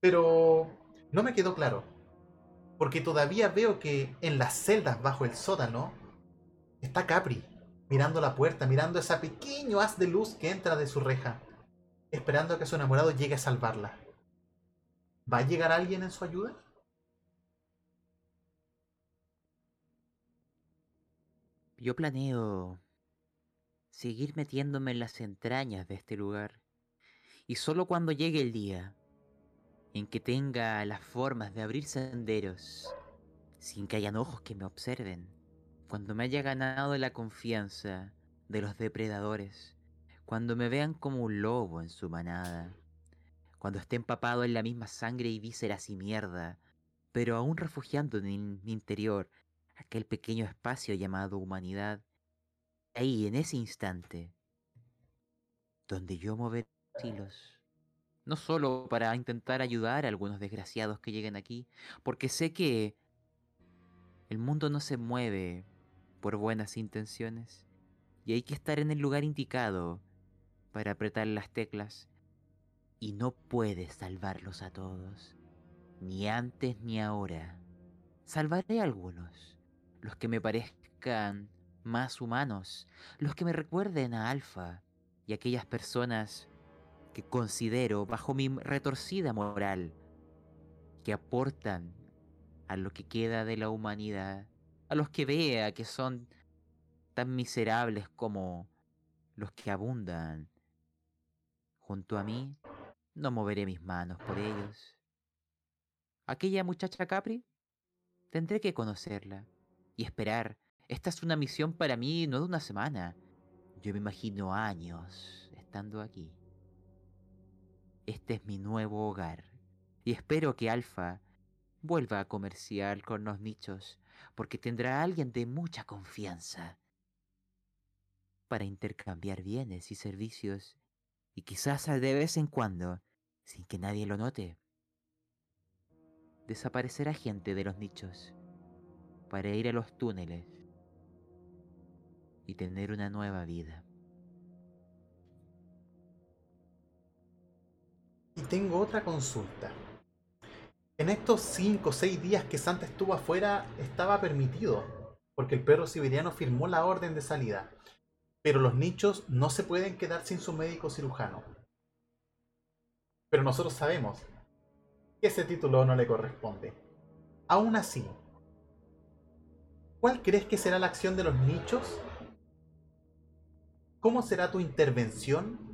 Pero no me quedó claro. Porque todavía veo que en las celdas bajo el sótano está Capri, mirando la puerta, mirando ese pequeño haz de luz que entra de su reja, esperando a que su enamorado llegue a salvarla. ¿Va a llegar alguien en su ayuda? Yo planeo seguir metiéndome en las entrañas de este lugar. Y solo cuando llegue el día en que tenga las formas de abrir senderos, sin que hayan ojos que me observen, cuando me haya ganado la confianza de los depredadores, cuando me vean como un lobo en su manada, cuando esté empapado en la misma sangre y vísceras y mierda, pero aún refugiando en mi interior aquel pequeño espacio llamado humanidad, ahí en ese instante, donde yo moveré los hilos, no solo para intentar ayudar a algunos desgraciados que lleguen aquí, porque sé que el mundo no se mueve por buenas intenciones y hay que estar en el lugar indicado para apretar las teclas y no puedes salvarlos a todos, ni antes ni ahora. Salvaré a algunos, los que me parezcan más humanos, los que me recuerden a Alfa y aquellas personas considero bajo mi retorcida moral que aportan a lo que queda de la humanidad, a los que vea que son tan miserables como los que abundan junto a mí, no moveré mis manos por ellos. Aquella muchacha Capri, tendré que conocerla y esperar. Esta es una misión para mí no de una semana. Yo me imagino años estando aquí. Este es mi nuevo hogar y espero que Alfa vuelva a comerciar con los nichos porque tendrá a alguien de mucha confianza para intercambiar bienes y servicios y quizás de vez en cuando, sin que nadie lo note, desaparecerá gente de los nichos para ir a los túneles y tener una nueva vida. Tengo otra consulta. En estos 5 o 6 días que Santa estuvo afuera, estaba permitido, porque el perro siberiano firmó la orden de salida. Pero los nichos no se pueden quedar sin su médico cirujano. Pero nosotros sabemos que ese título no le corresponde. Aún así, ¿cuál crees que será la acción de los nichos? ¿Cómo será tu intervención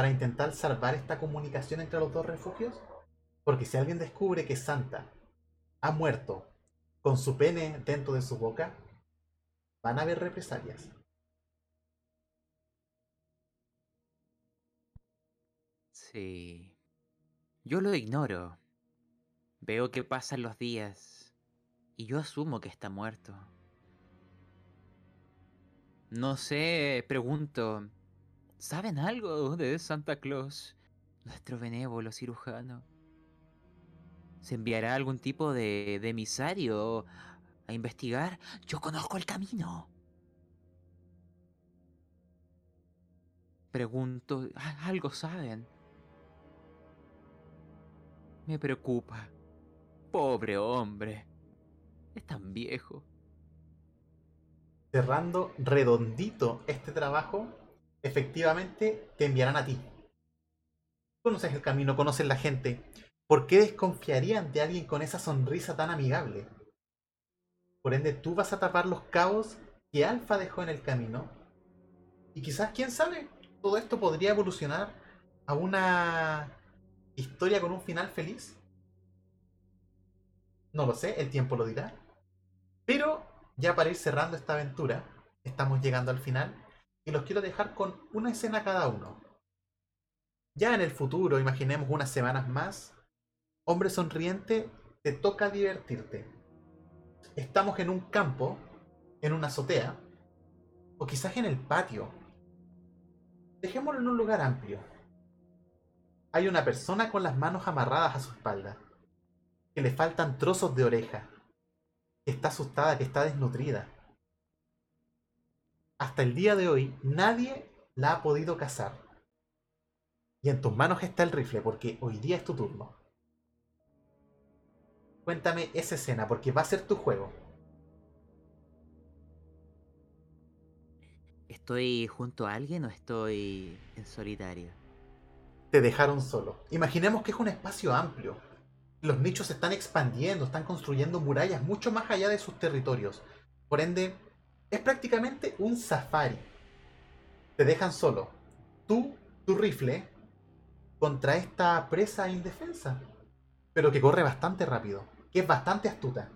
para intentar salvar esta comunicación entre los dos refugios? Porque si alguien descubre que Santa ha muerto con su pene dentro de su boca, van a haber represalias. Sí. Yo lo ignoro. Veo que pasan los días y yo asumo que está muerto. No sé, pregunto, ¿saben algo de Santa Claus, nuestro benévolo cirujano? ¿Se enviará algún tipo de, de emisario a investigar? Yo conozco el camino. Pregunto, ¿algo saben? Me preocupa. Pobre hombre. Es tan viejo. Cerrando redondito este trabajo, efectivamente te enviarán a ti. Conoces el camino, conoces la gente. ¿Por qué desconfiarían de alguien con esa sonrisa tan amigable? Por ende, tú vas a tapar los cabos que Alfa dejó en el camino. Y quizás, quién sabe, todo esto podría evolucionar a una historia con un final feliz. No lo sé, el tiempo lo dirá. Pero ya para ir cerrando esta aventura, estamos llegando al final los quiero dejar con una escena cada uno. Ya en el futuro, imaginemos unas semanas más, Hombre sonriente, te toca divertirte. Estamos en un campo, en una azotea, o quizás en el patio. Dejémoslo en un lugar amplio. Hay una persona con las manos amarradas a su espalda, que le faltan trozos de oreja, que está asustada, que está desnutrida. Hasta el día de hoy nadie la ha podido cazar. Y en tus manos está el rifle, porque hoy día es tu turno. Cuéntame esa escena, porque va a ser tu juego. ¿Estoy junto a alguien o estoy en solitario? Te dejaron solo. Imaginemos que es un espacio amplio. Los nichos se están expandiendo, están construyendo murallas mucho más allá de sus territorios. Por ende, es prácticamente un safari. Te dejan solo. Tú, tu rifle, contra esta presa indefensa. Pero que corre bastante rápido. Que es bastante astuta.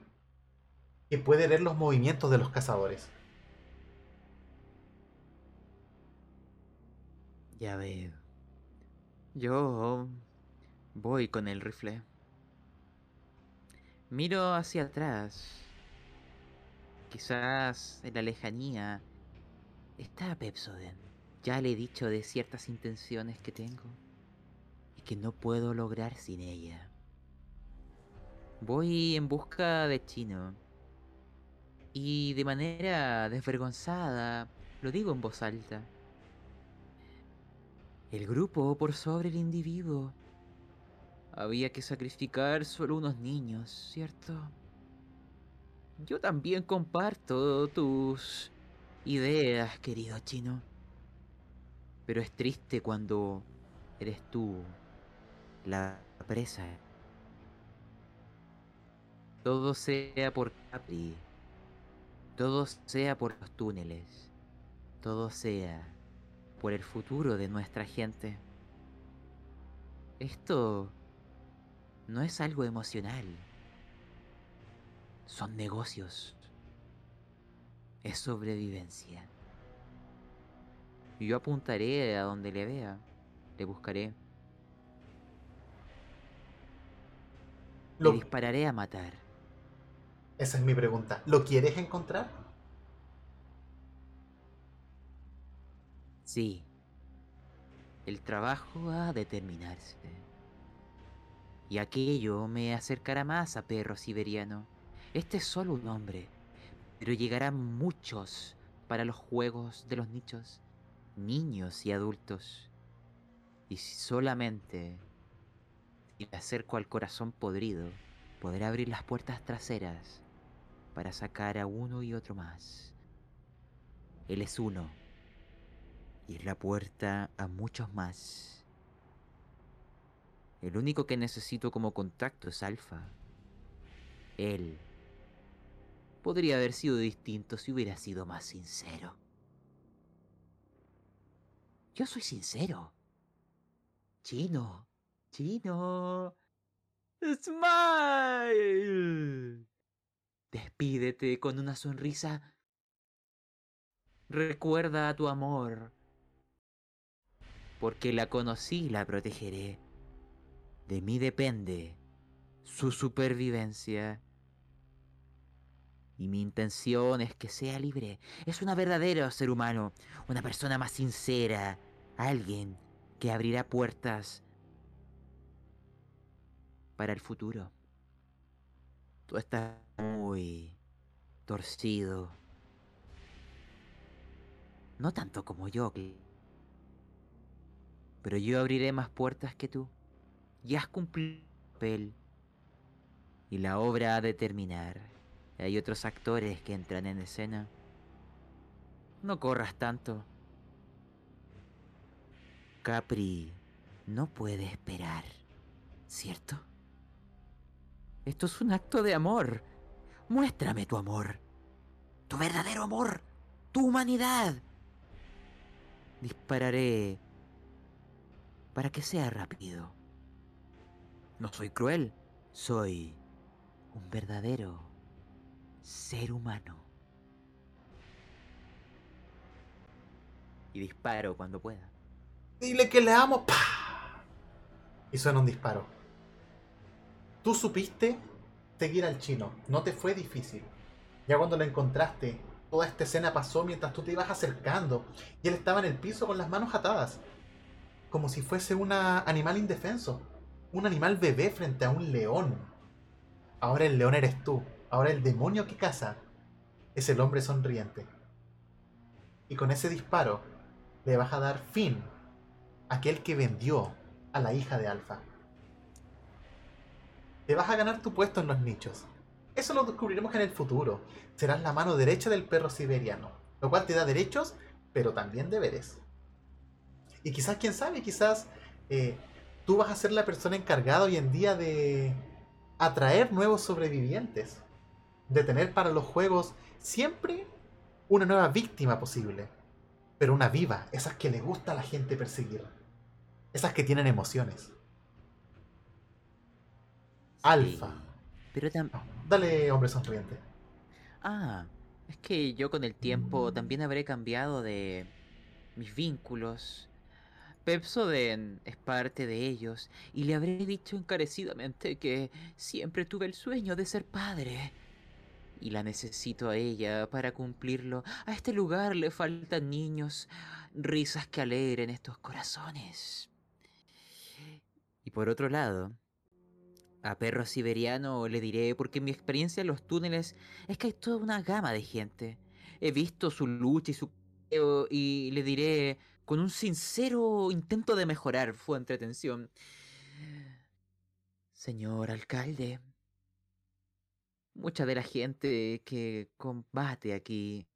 Que puede leer los movimientos de los cazadores. Ya veo. Yo voy con el rifle. Miro hacia atrás Quizás en la lejanía está Pepsoden. Ya le he dicho de ciertas intenciones que tengo y que no puedo lograr sin ella. Voy en busca de Chino. Y de manera desvergonzada, lo digo en voz alta. El grupo por sobre el individuo. Había que sacrificar solo unos niños, ¿cierto? Yo también comparto tus ideas, querido chino. Pero es triste cuando eres tú la presa. Todo sea por Capri. Todo sea por los túneles. Todo sea por el futuro de nuestra gente. Esto no es algo emocional. Son negocios. Es sobrevivencia. Yo apuntaré a donde le vea. Le buscaré. Lo- Le dispararé a matar. Esa es mi pregunta. ¿Lo quieres encontrar? Sí. El trabajo ha de terminarse. Y aquello me acercará más a perro siberiano. Este es solo un hombre, pero llegarán muchos para los juegos de los nichos, niños y adultos. Y si solamente si me acerco al corazón podrido, podré abrir las puertas traseras para sacar a uno y otro más. Él es uno y es la puerta a muchos más. El único que necesito como contacto es Alfa. Él podría haber sido distinto si hubiera sido más sincero. Yo soy sincero. Chino, chino. Smile. Despídete con una sonrisa. Recuerda a tu amor porque la conocí y la protegeré. De mí depende su supervivencia. Y mi intención es que sea libre. Es una verdadero ser humano, una persona más sincera, alguien que abrirá puertas para el futuro. Tú estás muy torcido. No tanto como yo, pero yo abriré más puertas que tú. Ya has cumplido tu papel. Y la obra ha de terminar. Hay otros actores que entran en escena. No corras tanto. Capri no puede esperar, ¿cierto? Esto es un acto de amor. Muéstrame tu amor. Tu verdadero amor. Tu humanidad. Dispararé para que sea rápido. No soy cruel, soy un verdadero ser humano. Y disparo cuando pueda. Dile que le amo. Y suena un disparo. Tú supiste seguir al chino. No te fue difícil. Ya cuando lo encontraste, toda esta escena pasó mientras tú te ibas acercando. Y él estaba en el piso con las manos atadas. Como si fuese un animal indefenso. Un animal bebé frente a un león. Ahora el león eres tú. Ahora el demonio que caza es el hombre sonriente. Y con ese disparo le vas a dar fin a aquel que vendió a la hija de Alfa. Te vas a ganar tu puesto en los nichos. Eso lo descubriremos en el futuro. Serás la mano derecha del perro siberiano, lo cual te da derechos, pero también deberes. Y quizás, quién sabe, quizás eh, tú vas a ser la persona encargada hoy en día de atraer nuevos sobrevivientes. De tener para los juegos siempre una nueva víctima posible. Pero una viva, esas que le gusta a la gente perseguir. Esas que tienen emociones. Alfa. Sí, Pero dale, hombre sonriente. Ah, es que yo con el tiempo también habré cambiado de mis vínculos. Pepsoden es parte de ellos y le habré dicho encarecidamente que siempre tuve el sueño de ser padre. Y la necesito a ella para cumplirlo. A este lugar le faltan niños, risas que alegren estos corazones. Y por otro lado, a perro siberiano le diré, porque mi experiencia en los túneles es que hay toda una gama de gente. He visto su lucha y su... y le diré, con un sincero intento de mejorar su entretención. Señor alcalde, mucha de la gente que combate aquí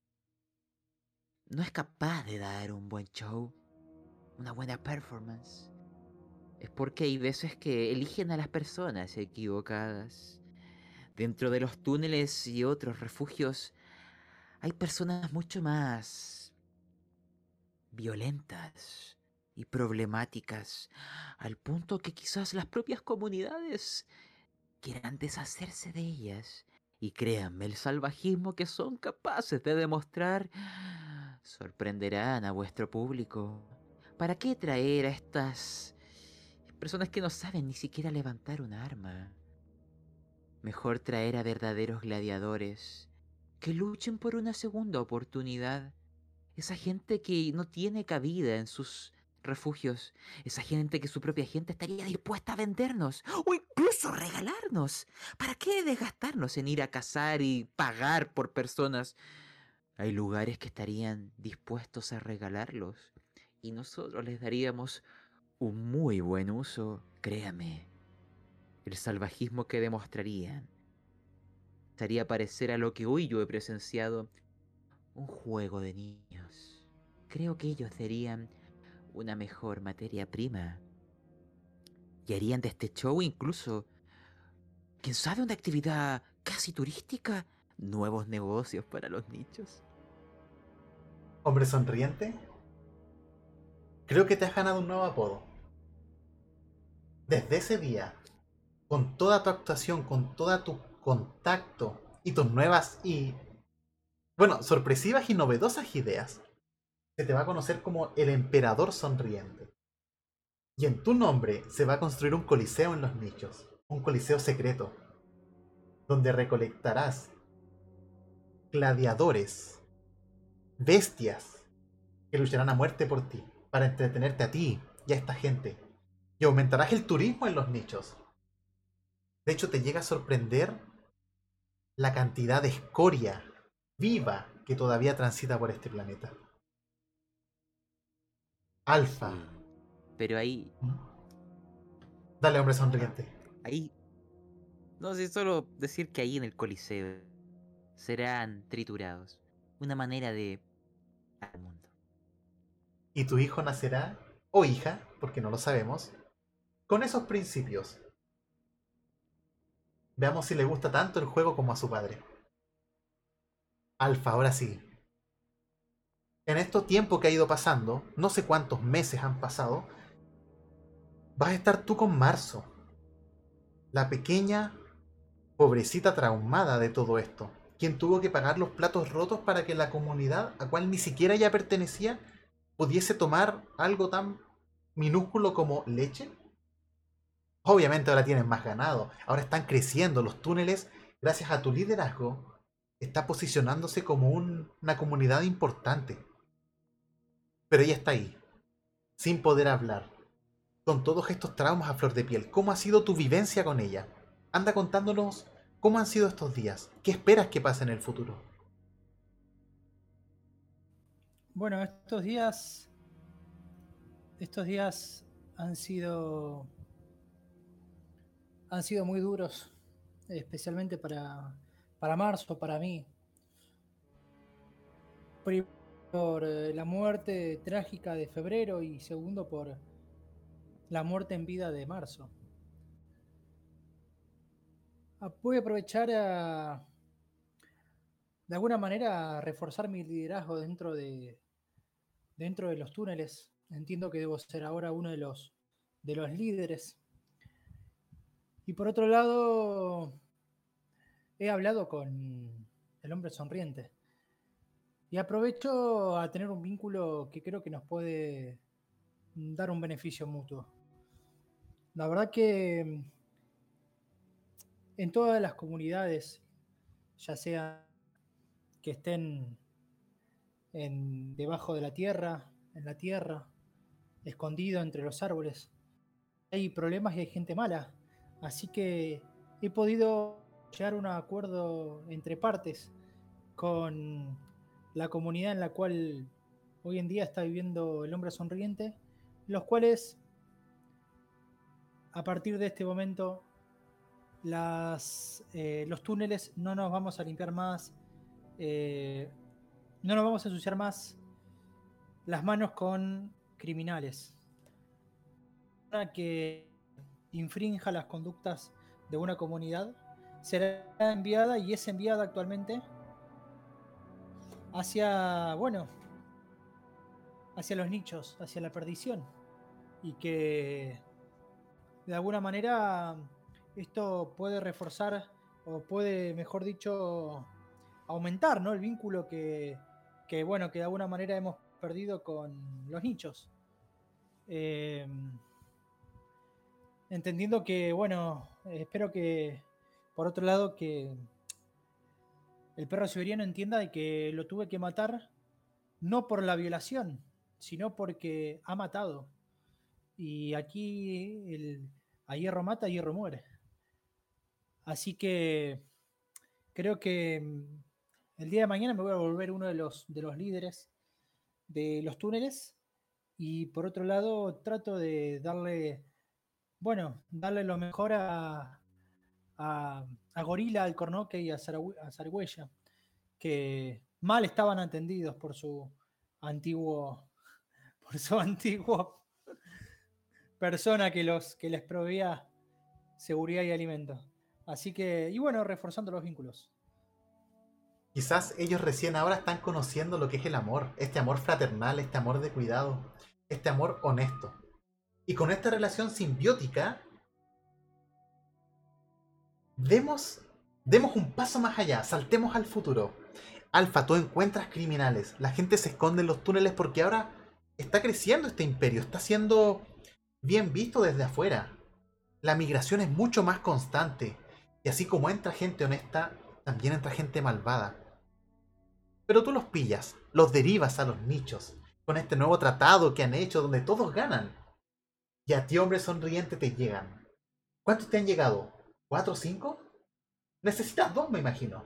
no es capaz de dar un buen show, una buena performance. Es porque hay veces que eligen a las personas equivocadas. Dentro de los túneles y otros refugios hay personas mucho más violentas y problemáticas, al punto que quizás las propias comunidades quieran deshacerse de ellas. Y créanme, el salvajismo que son capaces de demostrar sorprenderán a vuestro público. ¿Para qué traer a estas personas que no saben ni siquiera levantar un arma? Mejor traer a verdaderos gladiadores que luchen por una segunda oportunidad. Esa gente que no tiene cabida en sus refugios. Esa gente que su propia gente estaría dispuesta a vendernos o incluso regalarnos. ¿Para qué desgastarnos en ir a cazar y pagar por personas? Hay lugares que estarían dispuestos a regalarlos y nosotros les daríamos un muy buen uso, créame. El salvajismo que demostrarían estaría parecer a lo que hoy yo he presenciado un juego de niños. Creo que ellos serían una mejor materia prima. Y harían de este show incluso, quién sabe, una actividad casi turística, nuevos negocios para los nichos. Hombre sonriente, creo que te has ganado un nuevo apodo. Desde ese día, con toda tu actuación, con toda tu contacto y tus nuevas y, bueno, sorpresivas y novedosas ideas, se te va a conocer como el emperador sonriente. Y en tu nombre se va a construir un coliseo en los nichos, un coliseo secreto, donde recolectarás gladiadores, bestias, que lucharán a muerte por ti, para entretenerte a ti y a esta gente. Y aumentarás el turismo en los nichos. De hecho, te llega a sorprender la cantidad de escoria viva que todavía transita por este planeta. Alfa. Pero ahí. Dale, hombre sonriente. Ahí. No sé, solo decir que ahí en el Coliseo serán triturados. Una manera de. al mundo. Y tu hijo nacerá, o hija, porque no lo sabemos, con esos principios. Veamos si le gusta tanto el juego como a su padre. Alfa, ahora sí en estos tiempos que ha ido pasando, no sé cuántos meses han pasado, vas a estar tú con Marzo, la pequeña, pobrecita traumada de todo esto, quien tuvo que pagar los platos rotos para que la comunidad, a cual ni siquiera ella pertenecía, pudiese tomar algo tan minúsculo como leche. Obviamente ahora tienen más ganado, ahora están creciendo los túneles, gracias a tu liderazgo, está posicionándose como una comunidad importante. Pero ella está ahí, sin poder hablar, con todos estos traumas a flor de piel. ¿Cómo ha sido tu vivencia con ella? Anda contándonos cómo han sido estos días. ¿Qué esperas que pase en el futuro? Bueno, estos días. Estos días han sido. han sido muy duros. Especialmente para. para marzo, para mí por eh, la muerte trágica de febrero y segundo por la muerte en vida de marzo. Ah, voy a aprovechar a, de alguna manera, a reforzar mi liderazgo dentro de, dentro de los túneles. Entiendo que debo ser ahora uno de los, de los líderes. Y por otro lado, he hablado con el hombre sonriente. Y aprovecho a tener un vínculo que creo que nos puede, dar un beneficio mutuo. La verdad que en todas las comunidades, ya sea que estén en, debajo de la tierra, en la tierra, escondido entre los árboles, hay problemas y hay gente mala. Así que he podido llegar a un acuerdo entre partes con la comunidad en la cual hoy en día está viviendo el hombre sonriente, los cuales a partir de este momento eh, los túneles no nos vamos a limpiar más, eh, no nos vamos a ensuciar más las manos con criminales. Una que infrinja las conductas de una comunidad será enviada y es enviada actualmente hacia, bueno, hacia los nichos, hacia la perdición. Y que de alguna manera esto puede reforzar o puede, mejor dicho, aumentar ¿no? el vínculo que, bueno, que de alguna manera hemos perdido con los nichos. Em, entendiendo que, bueno, espero que, por otro lado, que el perro siberiano entienda de que lo tuve que matar no por la violación, sino porque ha matado. Y aquí el, a hierro mata, hierro muere. Así que creo que mm, el día de mañana me voy a volver uno de los, de los líderes de los túneles. Y por otro lado, trato de darle, bueno, darle lo mejor a, a, Gorila, al Cornoque y a, Zaragüeya, que mal estaban atendidos por su antiguo, por su antiguo persona que, los, que les proveía seguridad y alimento. Así que, y bueno, reforzando los vínculos. Quizás ellos recién ahora están conociendo lo que es el amor, este amor fraternal, este amor de cuidado, este amor honesto. Y con esta relación simbiótica, demos, demos un paso más allá, saltemos al futuro. Alfa, tú encuentras criminales, la gente se esconde en los túneles porque ahora está creciendo este imperio, está siendo bien visto desde afuera. La migración es mucho más constante. Y así como entra gente honesta, también entra gente malvada. Pero tú los pillas, los derivas a los nichos, con este nuevo tratado que han hecho donde todos ganan. Y a ti, hombre sonriente, te llegan. ¿Cuántos te han llegado? ¿Cuatro o cinco? Necesitas dos, me imagino.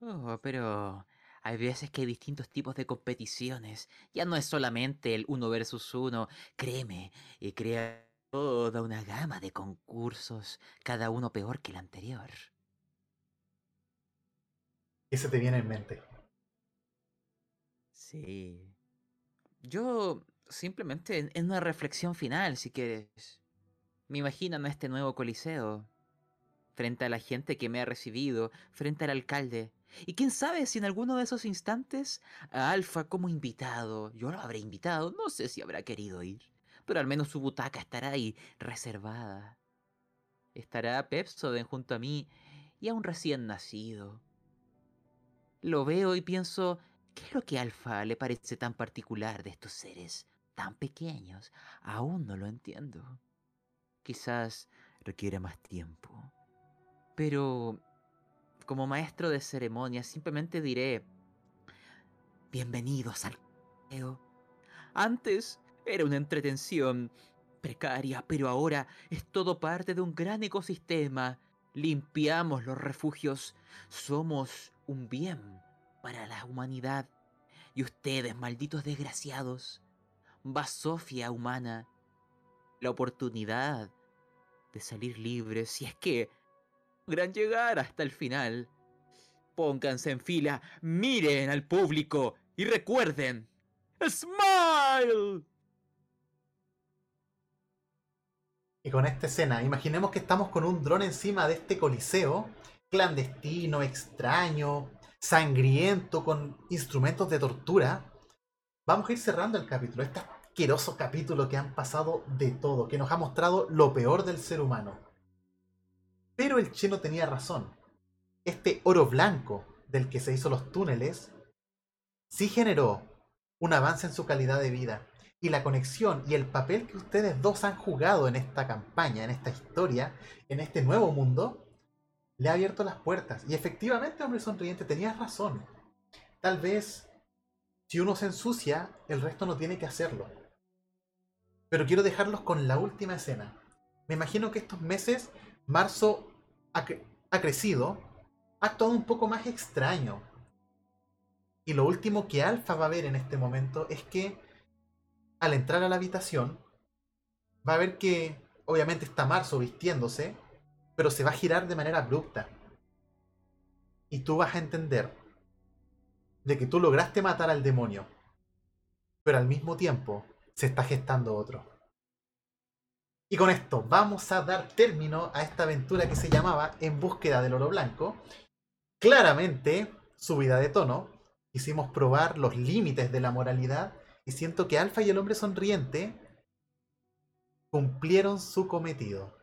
Oh, pero hay veces que hay distintos tipos de competiciones. Ya no es solamente el uno versus uno. Créeme, y crea toda una gama de concursos, cada uno peor que el anterior. ¿Qué se te viene en mente? Sí. Yo simplemente en una reflexión final, si quieres. Me imagino en este nuevo coliseo, frente a la gente que me ha recibido, frente al alcalde. Y quién sabe si en alguno de esos instantes a Alfa como invitado, yo lo habré invitado, no sé si habrá querido ir pero al menos su butaca estará ahí reservada. Estará Pepsoden junto a mí y a un recién nacido. Lo veo y pienso, ¿qué es lo que a Alfa le parece tan particular de estos seres tan pequeños? Aún no lo entiendo. Quizás requiere más tiempo. Pero, como maestro de ceremonias, simplemente diré, bienvenidos al... Antes era una entretención precaria, pero ahora es todo parte de un gran ecosistema. Limpiamos los refugios. Somos un bien para la humanidad. Y ustedes, malditos desgraciados, basofia humana, la oportunidad de salir libres si es que logran llegar hasta el final. Pónganse en fila, miren al público y recuerden, ¡Smile! Y con esta escena, imaginemos que estamos con un dron encima de este coliseo, clandestino, extraño, sangriento, con instrumentos de tortura. Vamos a ir cerrando el capítulo, este asqueroso capítulo que han pasado de todo, que nos ha mostrado lo peor del ser humano. Pero el chino tenía razón. Este oro blanco del que se hizo los túneles sí generó un avance en su calidad de vida y la conexión y el papel que ustedes dos han jugado en esta campaña, en esta historia, en este nuevo mundo, le ha abierto las puertas. Y efectivamente, hombre sonriente, tenías razón. Tal vez, si uno se ensucia, el resto no tiene que hacerlo. Pero quiero dejarlos con la última escena. Me imagino que estos meses, marzo ha, crecido, ha actuado un poco más extraño. Y lo último que Alfa va a ver en este momento es que al entrar a la habitación, va a ver que obviamente está Marzo vistiéndose, pero se va a girar de manera abrupta. Y tú vas a entender de que tú lograste matar al demonio, pero al mismo tiempo se está gestando otro. Y con esto vamos a dar término a esta aventura que se llamaba En búsqueda del oro blanco. Claramente, subida de tono, quisimos probar los límites de la moralidad y siento que Alfa y el hombre sonriente cumplieron su cometido.